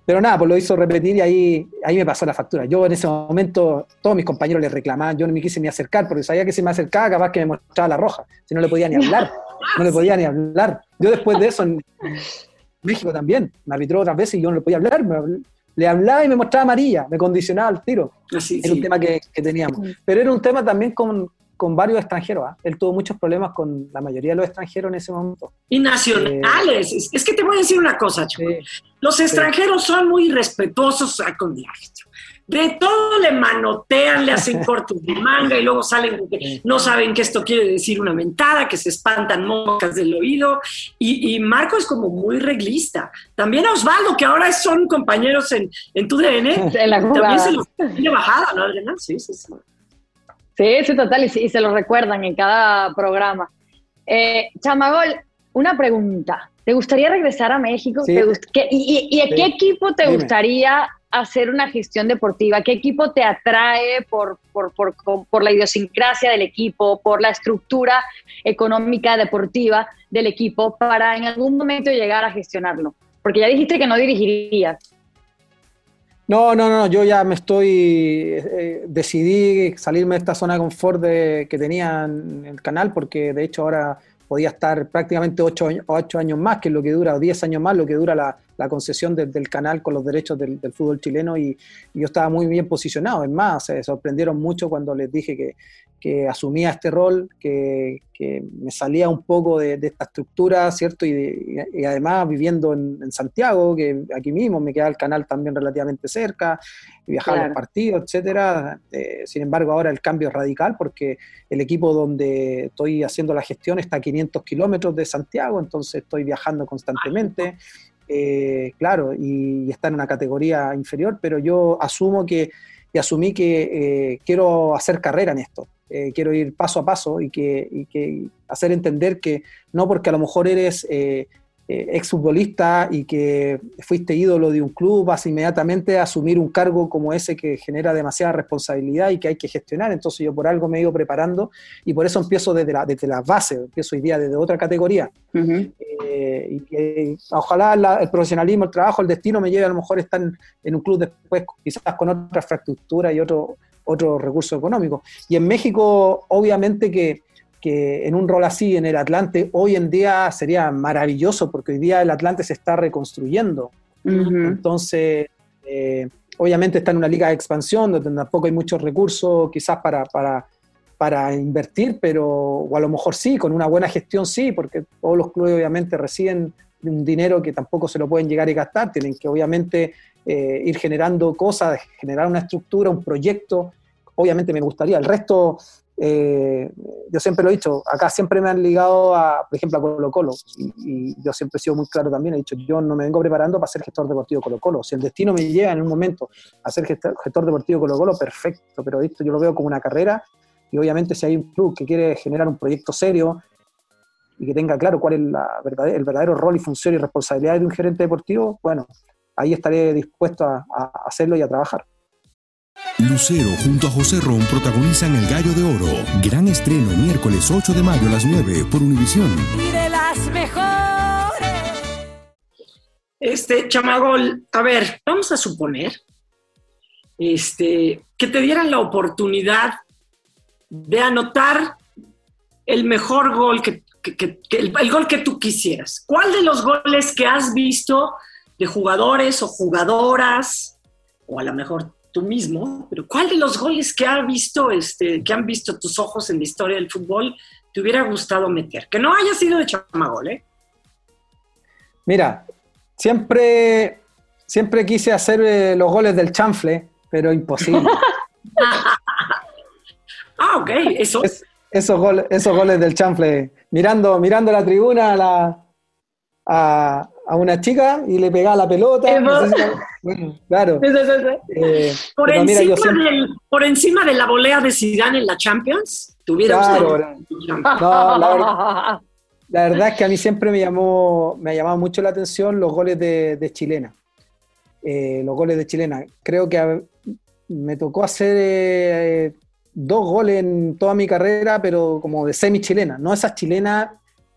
pero nada, pues lo hizo repetir y ahí, ahí me pasó la factura. Yo en ese momento, todos mis compañeros le reclamaban, yo no me quise ni acercar, porque sabía que si me acercaba, capaz que me mostraba la roja, si no le podía ni [LAUGHS] hablar, no le podía ni hablar. Yo después de eso, en [LAUGHS] México también, me arbitró otras veces y yo no le podía hablar, le hablaba y me mostraba amarilla, me condicionaba al tiro. era un tema que, teníamos. Pero era un tema también con, con varios extranjeros. ¿ah? Él tuvo muchos problemas con la mayoría de los extranjeros en ese momento. Y nacionales. es, que te voy a decir una cosa, chico. los extranjeros son muy respetuosos con el de todo le manotean, le hacen [LAUGHS] cortos de manga y luego salen porque no saben que esto quiere decir una mentada, que se espantan moscas del oído. Y, Marco es como muy reglista. También a Osvaldo, que ahora son compañeros en, en tu DN, [LAUGHS] también se los tiene bajada, ¿no, Adriana? Sí, sí, sí. Sí, sí, total, y, se lo recuerdan en cada programa. Eh, Chamagol, una pregunta. ¿Te gustaría regresar a México? y, a qué equipo te gustaría hacer una gestión deportiva? ¿Qué equipo te atrae por, por, la idiosincrasia del equipo, por la estructura económica deportiva del equipo para en algún momento llegar a gestionarlo? Porque ya dijiste que no dirigirías. No, no, no, yo ya me estoy, eh, decidí salirme de esta zona de confort que tenía en el canal, porque de hecho ahora podía estar prácticamente ocho, años más, que es lo que dura, o diez años más, lo que dura la, concesión del canal con los derechos del, fútbol chileno y, yo estaba muy bien posicionado. Es más, se sorprendieron mucho cuando les dije que, que asumía este rol, que, me salía un poco de, esta estructura, ¿cierto? Y, además viviendo en, Santiago, que aquí mismo me queda el canal también relativamente cerca, y viajar a los partidos, etcétera. Eh, sin embargo, ahora el cambio es radical porque el equipo donde estoy haciendo la gestión está a 500 kilómetros de Santiago, entonces estoy viajando constantemente. Eh, claro, y, está en una categoría inferior, pero yo asumo que y asumí que eh, quiero hacer carrera en esto. Eh, quiero ir paso a paso y que, que, hacer entender que no porque a lo mejor eres eh, eh, exfutbolista y que fuiste ídolo de un club, vas inmediatamente a asumir un cargo como ese que genera demasiada responsabilidad y que hay que gestionar. Entonces yo por algo me he ido preparando y por eso empiezo desde la, desde la base, empiezo hoy día desde otra categoría. y, ojalá el profesionalismo, el trabajo, el destino me lleve a lo mejor a estar en un club después quizás con otra infraestructura y otro otro recurso económico. Y en México, obviamente que, en un rol así, en el Atlante, hoy en día sería maravilloso, porque hoy día el Atlante se está reconstruyendo. Entonces, eh, obviamente está en una liga de expansión, donde tampoco hay muchos recursos quizás para, para, para invertir, pero, o a lo mejor sí, con una buena gestión sí, porque todos los clubes obviamente reciben un dinero que tampoco se lo pueden llegar a gastar, tienen que obviamente eh, ir generando cosas, generar una estructura, un proyecto. Obviamente me gustaría. El resto, eh, yo siempre lo he dicho, acá siempre me han ligado, a, por ejemplo, a Colo Colo, y, yo siempre he sido muy claro también, he dicho, yo no me vengo preparando para ser gestor deportivo Colo Colo. Si el destino me lleva en un momento a ser gestor, deportivo Colo Colo, perfecto, pero esto yo lo veo como una carrera, y obviamente si hay un club que quiere generar un proyecto serio, y que tenga claro cuál es el verdadero rol y función y responsabilidad de un gerente deportivo, bueno, ahí estaré dispuesto a hacerlo y a trabajar. Lucero junto a José Ron protagonizan El Gallo de Oro. Gran estreno miércoles 8 de mayo a las 9 por Univisión. Y de las mejores. Este, Chamagol, a ver, vamos a suponer este, que te dieran la oportunidad de anotar el mejor gol que, el, gol que tú quisieras. ¿Cuál de los goles que has visto de jugadores o jugadoras, o a lo mejor tú mismo, pero cuál de los goles que has visto, este, que han visto tus ojos en la historia del fútbol, te hubiera gustado meter? Que no haya sido de chamagol, ¿eh? Mira, siempre, siempre quise hacer eh, los goles del chanfle, pero imposible. [LAUGHS] ah, ok, eso. esos, goles, esos goles del chanfle, mirando, mirando la tribuna a, la, a, una chica y le pegaba la pelota. bueno, claro. Eh, por, encima por, encima de la volea de Zidane en la Champions, tuviera claro, No, la verdad, la verdad, es que a mí siempre me llamó, me ha llamado mucho la atención los goles de, chilena. Eh, los goles de chilena. Creo que me tocó hacer eh, dos goles en toda mi carrera, pero como de semi chilena, no esas chilenas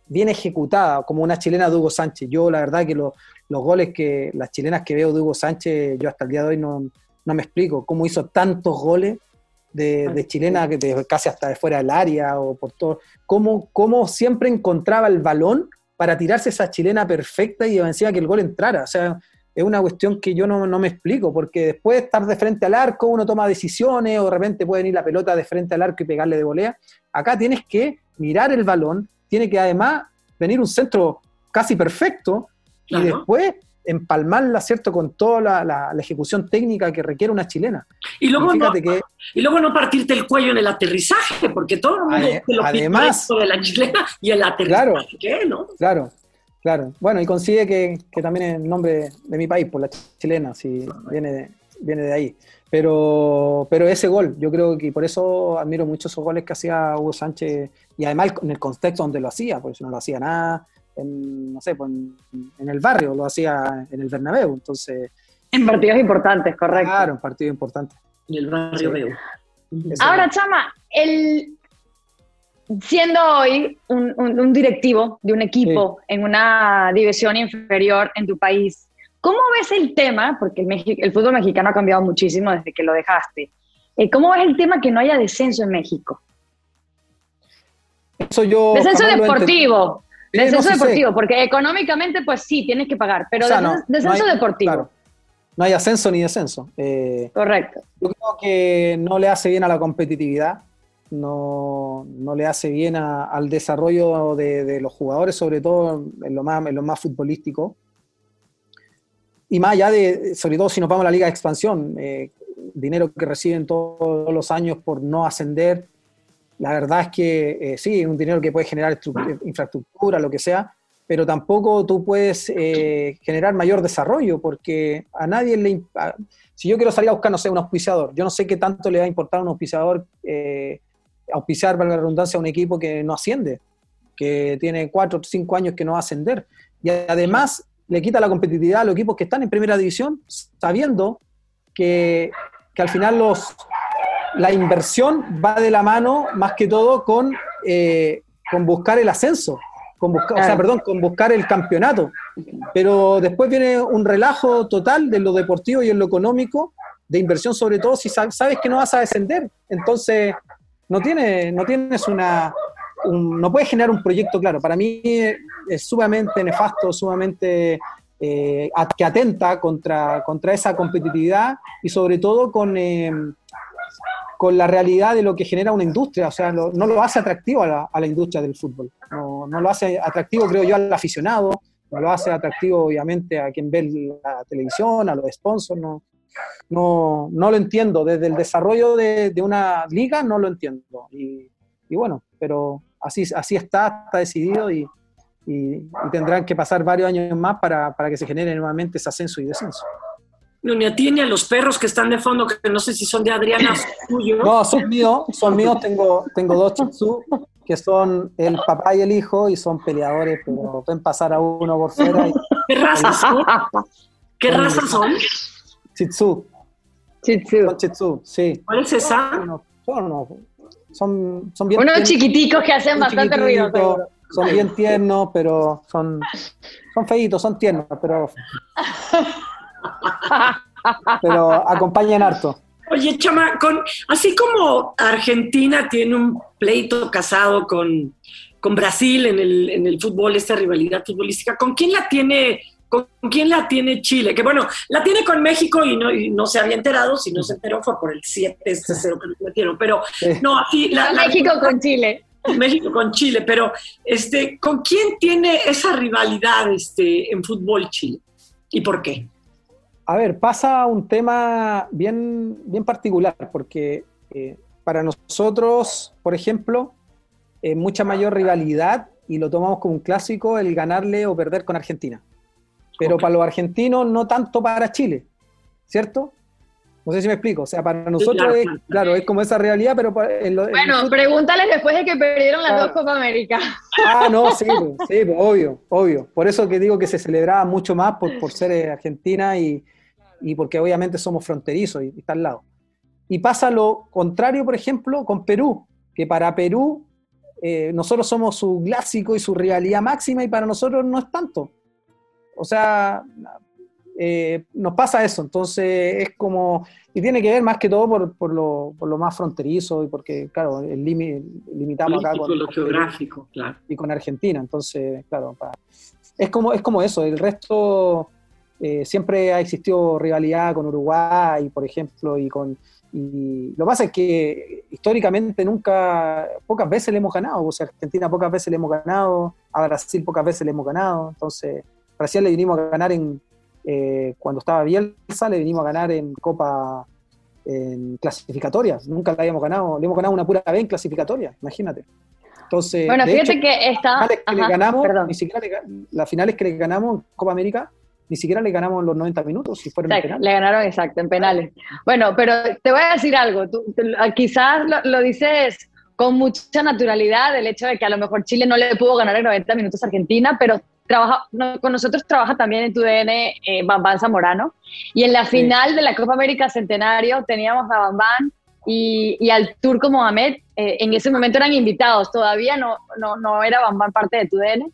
bien ejecutadas, como una chilena de Hugo Sánchez. Yo la verdad que los goles que, las chilenas que veo de Hugo Sánchez, yo hasta el día de hoy no, no me explico cómo hizo tantos goles de, chilena que casi hasta de fuera del área o por todo, cómo, cómo siempre encontraba el balón para tirarse esa chilena perfecta y encima que el gol entrara. O sea, es una cuestión que yo no, me explico, porque después de estar de frente al arco, uno toma decisiones, o de repente puede ir la pelota de frente al arco y pegarle de volea. Acá tienes que mirar el balón, tiene que además venir un centro casi perfecto, y después empalmarla, ¿cierto?, con toda la, ejecución técnica que requiere una chilena. Y luego, no, y luego no partirte el cuello en el aterrizaje, porque todo el mundo te lo además, de la chilena y el aterrizaje, claro, ¿qué, no? Claro, claro. Bueno, y consigue que, que, también es el nombre de mi país, por la chilena, si viene de, viene de ahí. Pero, pero ese gol, yo creo que por eso admiro mucho esos goles que hacía Hugo Sánchez, y además en el contexto donde lo hacía, porque si no lo hacía nada, en, no sé, pues en, el barrio, lo hacía en el Bernabéu, entonces... En partidos importantes, correcto. Claro, en partidos importantes. En el barrio Ahora, Chama, el, siendo hoy un, directivo de un equipo en una división inferior en tu país, ¿cómo ves el tema? Porque el, el fútbol mexicano ha cambiado muchísimo desde que lo dejaste. Eh, ¿Cómo ves el tema que no haya descenso en México? Eso yo. Descenso deportivo. Descenso deportivo, porque económicamente, pues sí, tienes que pagar, pero descenso, deportivo. no hay ascenso ni descenso. Eh, Correcto. Yo creo que no le hace bien a la competitividad, no, le hace bien al desarrollo de, los jugadores, sobre todo en lo más, en lo más futbolístico. Y más allá de, sobre todo si nos vamos a la Liga de Expansión, eh, dinero que reciben todos los años por no ascender, la verdad es que eh, sí, es un dinero que puede generar infraestructura, lo que sea, pero tampoco tú puedes eh, generar mayor desarrollo, porque a nadie le... si yo quiero salir a buscar, no sé, un auspiciador, yo no sé qué tanto le va a importar a un auspiciador auspiciar, para la redundancia, a un equipo que no asciende, que tiene cuatro o cinco años que no va a ascender. Y además le quita la competitividad a los equipos que están en primera división, sabiendo que, que al final los, la inversión va de la mano más que todo con, eh, con buscar el ascenso, con buscar, o sea, perdón, con buscar el campeonato. Pero después viene un relajo total de lo deportivo y en lo económico, de inversión sobre todo si sabes que no vas a descender. Entonces, no, tiene, no tienes una... no puedes generar un proyecto claro. Para mí es sumamente nefasto, sumamente eh, que atenta contra, contra esa competitividad y sobre todo con, eh, con la realidad de lo que genera una industria, o sea, no lo hace atractivo a la, industria del fútbol, no, lo hace atractivo, creo yo, al aficionado, no lo hace atractivo, obviamente, a quien ve la televisión, a los sponsors, no, no, no lo entiendo, desde el desarrollo de, una liga no lo entiendo, y, bueno, pero así, así está, está decidido y, tendrán que pasar varios años más para, para que se genere nuevamente ese ascenso y descenso ni a ti ni a los perros que están de fondo, que no sé si son de Adriana o tuyos. No, son míos, son míos. Tengo, tengo dos chitsu que son el papá y el hijo y son peleadores, pero pueden pasar a uno por fuera. ¿Qué razas son? ¿Qué razas son? Chitsu. Chitsu. sí. ¿Cuál es esa? son, son, son bien. Unos chiquiticos que hacen bastante ruido. son bien tiernos, pero son, son feitos, son tiernos, pero, pero acompañan harto. Oye, Chama, con, así como Argentina tiene un pleito casado con, con Brasil en el, en el fútbol, esta rivalidad futbolística, ¿con quién la tiene ¿Con quién la tiene Chile? Que bueno, la tiene con México y no, no se había enterado, si no se enteró fue por el 7-0 que nos metieron, pero no, aquí... La, México con Chile. México con Chile, pero este, ¿con quién tiene esa rivalidad este, en fútbol Chile? ¿Y por qué? A ver, pasa un tema bien, bien particular, porque eh, para nosotros, por ejemplo, eh, mucha mayor rivalidad, y lo tomamos como un clásico, el ganarle o perder con Argentina pero para los argentinos no tanto para Chile, ¿cierto? No sé si me explico, o sea, para nosotros es, claro, es como esa realidad, pero Bueno, pregúntales después de que perdieron las dos Copa América. [LAUGHS] Ah, no, sí, sí, obvio, obvio. Por eso que digo que se celebraba mucho más por, por ser eh, Argentina y, y, porque obviamente somos fronterizos y, está al lado. Y pasa lo contrario, por ejemplo, con Perú, que para Perú eh, nosotros somos su clásico y su realidad máxima y para nosotros no es tanto. O sea, eh, nos pasa eso, entonces es como, y tiene que ver más que todo por, por, lo, por lo, más fronterizo y porque, claro, el limitamos acá con, lo geográfico, claro. y con Argentina, entonces, claro, es, como, es como eso, el resto eh, siempre ha existido rivalidad con Uruguay, por ejemplo, y con... Y lo que pasa es que históricamente nunca, pocas veces le hemos ganado, o sea, Argentina pocas veces le hemos ganado, a Brasil pocas veces le hemos ganado, entonces Brasil le vinimos a ganar en, eh, cuando estaba Bielsa, le vinimos a ganar en Copa en clasificatorias. Nunca la habíamos ganado, le hemos ganado una pura vez en clasificatoria, imagínate. Entonces, bueno, fíjate que está. Que le ganamos, ni siquiera las finales que le ganamos en Copa América, ni siquiera le ganamos los 90 minutos, si fueron penales. Le ganaron exacto, en penales. Bueno, pero te voy a decir algo. Tú, quizás lo, lo, dices con mucha naturalidad, el hecho de que a lo mejor Chile no le pudo ganar en 90 minutos a Argentina, pero trabaja, con nosotros trabaja también en tu DN eh, Bambán Zamorano. Y en la final de la Copa América Centenario teníamos a Bambán y, y al Turco Mohamed. Eh, en ese momento eran invitados, todavía no, no, no era Bambán parte de tu DN.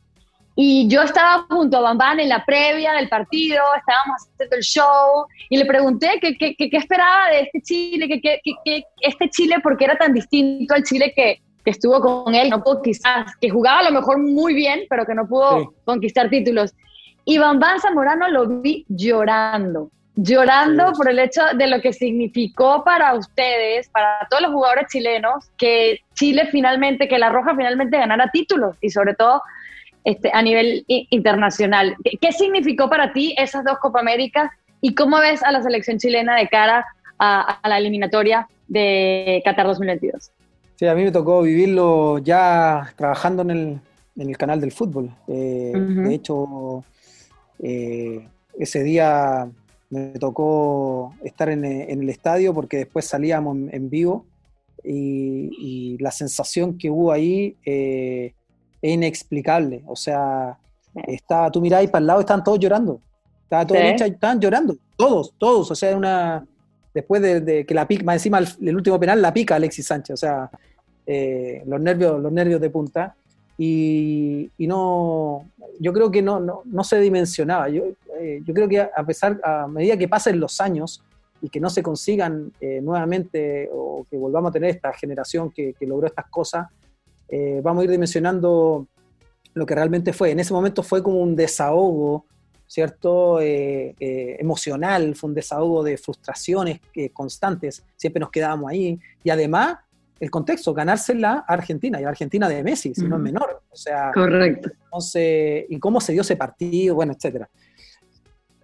Y yo estaba junto a Bambán en la previa del partido, estábamos haciendo el show y le pregunté qué, qué, qué esperaba de este Chile, que, que, este Chile, porque era tan distinto al Chile que, que estuvo con él, no pudo quizás, que jugaba a lo mejor muy bien, pero que no pudo conquistar títulos. Y Bambán Zamorano lo vi llorando, llorando por el hecho de lo que significó para ustedes, para todos los jugadores chilenos, que Chile finalmente, que la Roja finalmente ganara títulos y sobre todo este, a nivel internacional. ¿Qué, ¿Qué, significó para ti esas dos Copa Américas y cómo ves a la selección chilena de cara a, a la eliminatoria de Qatar 2022? Sí, a mí me tocó vivirlo ya trabajando en el, en el canal del fútbol. Eh, de hecho, eh, ese día me tocó estar en, en, el estadio porque después salíamos en, vivo y, la sensación que hubo ahí eh, es inexplicable. O sea, estaba, tú mirabas para el lado, estaban todos llorando. Estaba todo estaban llorando, todos, todos. O sea, una después de, que la pica, más encima el, último penal la pica Alexis Sánchez. O sea, eh, los, nervios, los nervios de punta. Y, no, yo creo que no, no, se dimensionaba. Yo, eh, yo creo que a pesar, a medida que pasen los años y que no se consigan eh, nuevamente o que volvamos a tener esta generación que, logró estas cosas, vamos a ir dimensionando lo que realmente fue. En ese momento fue como un desahogo, ¿cierto? emocional, fue un desahogo de frustraciones constantes, siempre nos quedábamos ahí. Y además el contexto, ganársela a Argentina, y a Argentina de Messi, si no es menor. O sea, Correcto. Entonces, y cómo se dio ese partido, bueno, etcétera.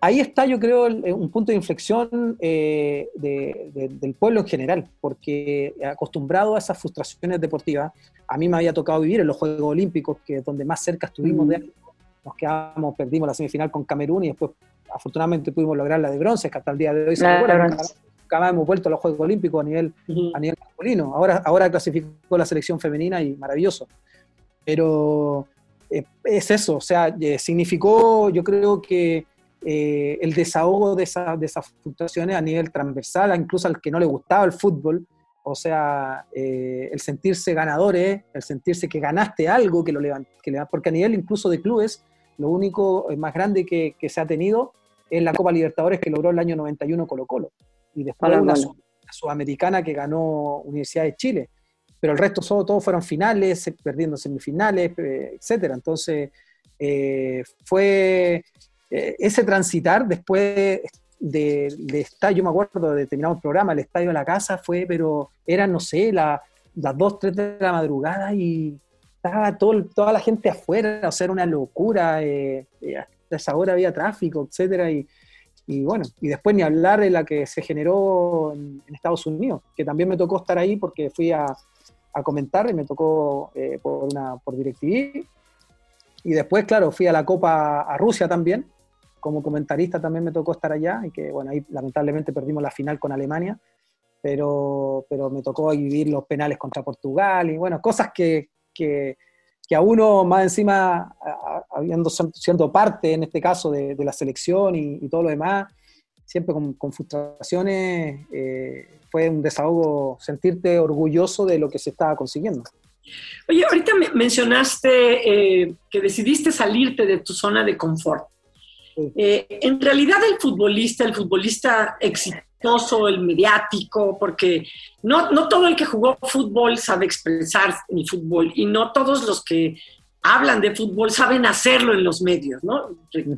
Ahí está, yo creo, un punto de inflexión eh, del pueblo en general, porque acostumbrado a esas frustraciones deportivas, a mí me había tocado vivir en los Juegos Olímpicos, que es donde más cerca estuvimos de nos quedamos, perdimos la semifinal con Camerún y después afortunadamente pudimos lograr la de bronce, que hasta el día de hoy se nunca hemos vuelto a los Juegos Olímpicos a nivel, a nivel masculino. Ahora, ahora clasificó la selección femenina y maravilloso. Pero eh, es eso, o sea, eh, significó, yo creo que eh, el desahogo de, de esas fluctuaciones a nivel transversal, incluso al que no le gustaba el fútbol, O sea, eh, el sentirse ganadores, el sentirse que ganaste algo, que lo que porque a nivel incluso de clubes, lo único más grande que, se ha tenido es la Copa Libertadores que logró el año 91 Colo Colo. Y después una, sudamericana que ganó Universidad de Chile. Pero el resto solo, todos fueron finales, perdiendo semifinales, eh, etcétera. Entonces, eh, fue ese transitar después de, de estar, yo me acuerdo de determinado programa, el estadio de la casa fue, pero eran, no sé, las 2, 3 de la madrugada y estaba todo, toda la gente afuera, o sea, era una locura, eh, eh, hasta esa hora había tráfico, etcétera, y, y, bueno, y después ni hablar de la que se generó en, Estados Unidos, que también me tocó estar ahí porque fui a, a comentar y me tocó eh, por, una, por DirecTV, y después, claro, fui a la Copa a Rusia también, como comentarista también me tocó estar allá y que, bueno, ahí lamentablemente perdimos la final con Alemania, pero, pero me tocó vivir los penales contra Portugal y, bueno, cosas que, que, que a uno más encima, habiendo siendo parte en este caso de, la selección y, todo lo demás, siempre con, frustraciones, eh, fue un desahogo sentirte orgulloso de lo que se estaba consiguiendo. Oye, ahorita mencionaste eh, que decidiste salirte de tu zona de confort. Eh, en realidad el futbolista, el futbolista exitoso, el mediático, porque no, no todo el que jugó fútbol sabe expresar el fútbol y no todos los que hablan de fútbol saben hacerlo en los medios, ¿no?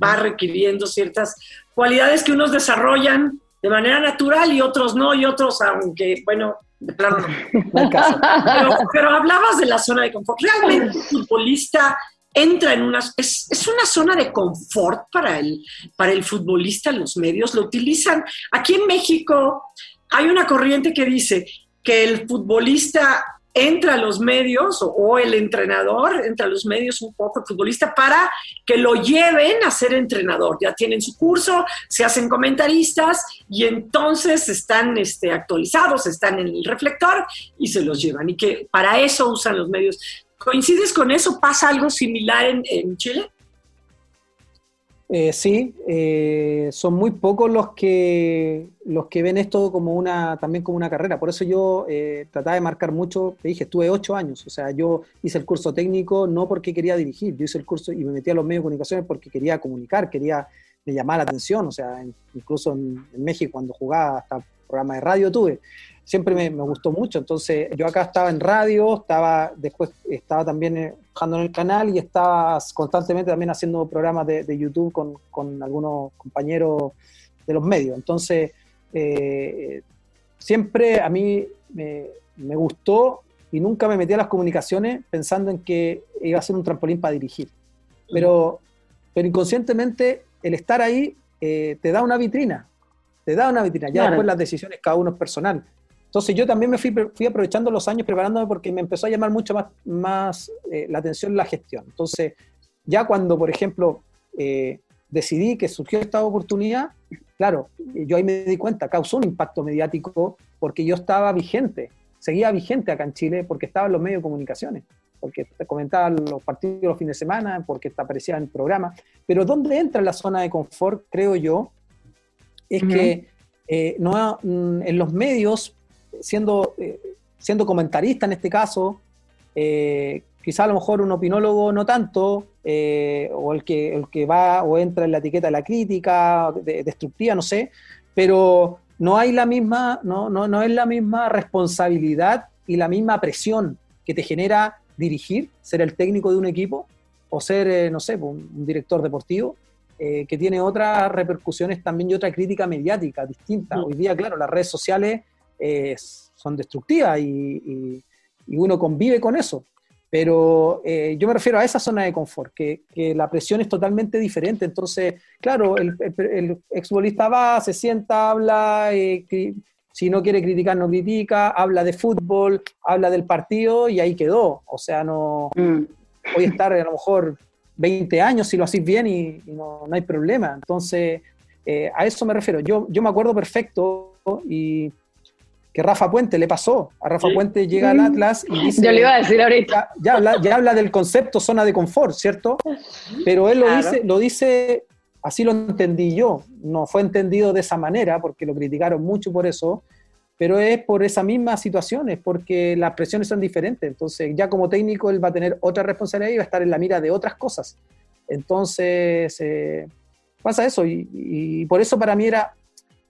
Va requiriendo ciertas cualidades que unos desarrollan de manera natural y otros no, y otros, aunque, bueno, de plano no. [LAUGHS] Pero, pero hablabas de la zona de confort. Realmente futbolista entra en una, es, es, una zona de confort para el, para el futbolista los medios, lo utilizan. Aquí en México hay una corriente que dice que el futbolista entra a los medios o, el entrenador entra a los medios un poco el futbolista para que lo lleven a ser entrenador. Ya tienen su curso, se hacen comentaristas y entonces están este, actualizados, están en el reflector y se los llevan. Y que para eso usan los medios. ¿Coincides con eso? ¿Pasa algo similar en, Chile? Eh, sí, eh, son muy pocos los que, los que ven esto como una, también como una carrera. Por eso yo eh, trataba de marcar mucho, te dije, estuve ocho años, o sea, yo hice el curso técnico no porque quería dirigir, yo hice el curso y me metí a los medios de comunicación porque quería comunicar, quería, me llamar la atención, o sea, incluso en, en, México cuando jugaba hasta programa de radio tuve siempre me, gustó mucho. Entonces, yo acá estaba en radio, estaba después estaba también eh, trabajando en el canal y estaba constantemente también haciendo programas de, YouTube con, algunos compañeros de los medios. Entonces, eh, siempre a mí me, gustó y nunca me metí a las comunicaciones pensando en que iba a ser un trampolín para dirigir. Pero, pero inconscientemente el estar ahí eh, te da una vitrina, te da una vitrina. Ya después las decisiones cada uno es personal. Entonces yo también me fui, fui, aprovechando los años preparándome porque me empezó a llamar mucho más, más eh, la atención la gestión. Entonces, ya cuando, por ejemplo, eh, decidí que surgió esta oportunidad, claro, yo ahí me di cuenta, causó un impacto mediático porque yo estaba vigente, seguía vigente acá en Chile porque estaba en los medios de comunicaciones, porque comentaba los partidos los fines de semana, porque aparecía en el programa. Pero ¿dónde entra la zona de confort, creo yo? Es que eh, no, mm, en los medios siendo, eh, siendo comentarista en este caso, eh, quizá a lo mejor un opinólogo no tanto, eh, o el que, el que va o entra en la etiqueta de la crítica, destructiva, no sé, pero no hay la misma, no, no, no es la misma responsabilidad y la misma presión que te genera dirigir, ser el técnico de un equipo, o ser, no sé, un, director deportivo, que tiene otras repercusiones también y otra crítica mediática distinta. Hoy día, claro, las redes sociales son destructivas y, uno convive con eso. Pero eh, yo me refiero a esa zona de confort, que, la presión es totalmente diferente. Entonces, claro, el, el, exfutbolista va, se sienta, habla, eh, si no quiere criticar, no critica, habla de fútbol, habla del partido y ahí quedó. O sea, no mm. voy a estar a lo mejor 20 años si lo hacéis bien y, no, hay problema. Entonces, eh, a eso me refiero. Yo, yo me acuerdo perfecto y que Rafa Puente le pasó. A Rafa Puente llega al Atlas y dice... Yo le iba a decir ahorita. Ya, habla, ya habla del concepto zona de confort, ¿cierto? Pero él lo, dice, lo dice, así lo entendí yo, no fue entendido de esa manera, porque lo criticaron mucho por eso, pero es por esa misma situación, es porque las presiones son diferentes. Entonces, ya como técnico, él va a tener otra responsabilidad y va a estar en la mira de otras cosas. Entonces, eh, pasa eso. Y, por eso para mí era,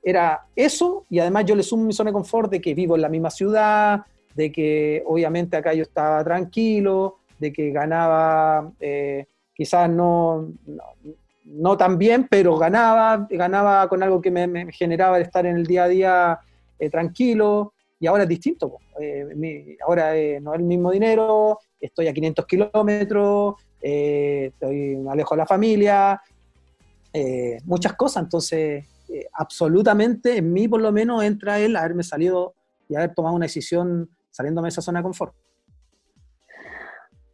era eso, y además yo le sumo mi zona de confort de que vivo en la misma ciudad, de que obviamente acá yo estaba tranquilo, de que ganaba, eh, quizás no, no, tan bien, pero ganaba, ganaba con algo que me, me generaba estar en el día a día eh, tranquilo, y ahora es distinto. Eh, ahora eh, no es el mismo dinero, estoy a 500 kilómetros, estoy me alejo de la familia, muchas cosas. Entonces, absolutamente en mí por lo menos entra el haberme salido y haber tomado una decisión saliéndome de esa zona de confort.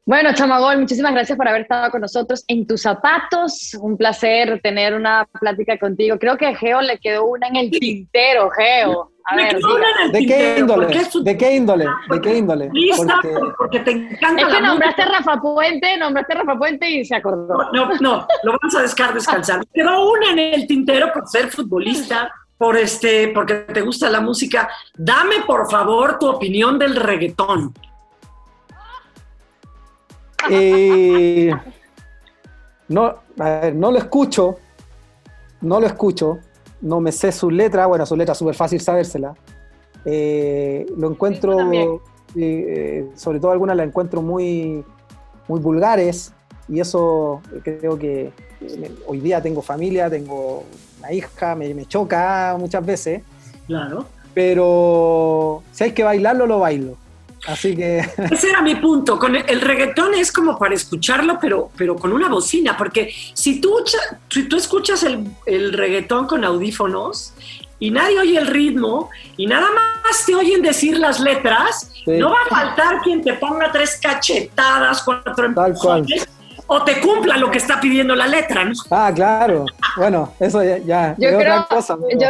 Bueno, Chamagol, muchísimas gracias por haber estado con nosotros en tus zapatos. Un placer tener una plática contigo. Creo que a Geo le quedó una en el tintero, Geo. A ver, ¿De qué índole? ¿De qué índole? ¿De qué índole? Porque, te encanta. Es que nombraste a Rafa Puente, nombraste a Rafa Puente y se acordó. No, no, lo vamos a descar descansar. Quedó una en el tintero por ser futbolista, por este, porque te gusta la música. Dame, por favor, tu opinión del reggaetón. Eh, no, no lo escucho, no lo escucho, no me sé su letra, bueno, su letra es súper fácil sabérsela. Eh, lo encuentro, eh, sobre todo algunas la encuentro muy, muy vulgares y eso creo que hoy día tengo familia, tengo una hija, me, me choca muchas veces. Claro. pero si hay que bailarlo, lo bailo. Así que... [LAUGHS] Ese era mi punto. Con el, reggaetón es como para escucharlo, pero, pero con una bocina, porque si tú, si tú escuchas el, el reggaetón con audífonos y nadie oye el ritmo y nada más te oyen decir las letras, no va a faltar quien te ponga tres cachetadas, cuatro empujones o te cumpla lo que está pidiendo la letra, ¿no? Ah, claro. Bueno, eso ya, ya yo creo, otra cosa. Yo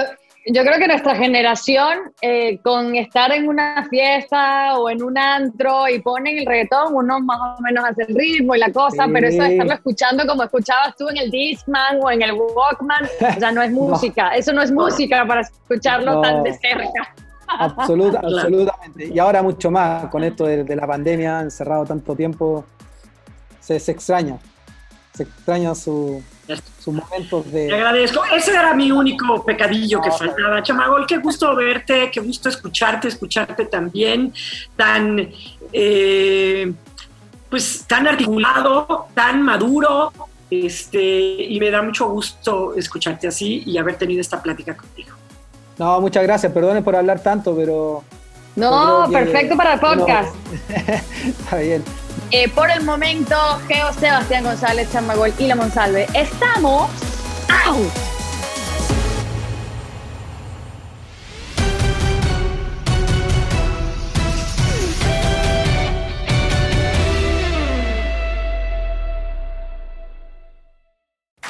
creo que nuestra generación, eh, con estar en una fiesta o en un antro y ponen el reggaetón, uno más o menos hace el ritmo y la cosa, pero eso de estarlo escuchando como escuchabas tú en el Discman o en el Walkman, o sea, no es [LAUGHS] música. Eso no es música para escucharlo tan de cerca. [LAUGHS] absolutamente. Y ahora mucho más con esto de, la pandemia, encerrado tanto tiempo, se extraña. Se extraña su, sus momentos de... Te agradezco. Ese era mi único pecadillo que faltaba. Chamagol, qué gusto verte, qué gusto escucharte, escucharte también, tan, eh, pues, tan articulado, tan maduro, este, y me da mucho gusto escucharte así y haber tenido esta plática contigo. No, muchas gracias, perdone por hablar tanto, pero... No, perfecto para el podcast. [LAUGHS] Está bien. Eh, por el momento, Geo Sebastián González, Chamagol y La Monsalve, estamos out.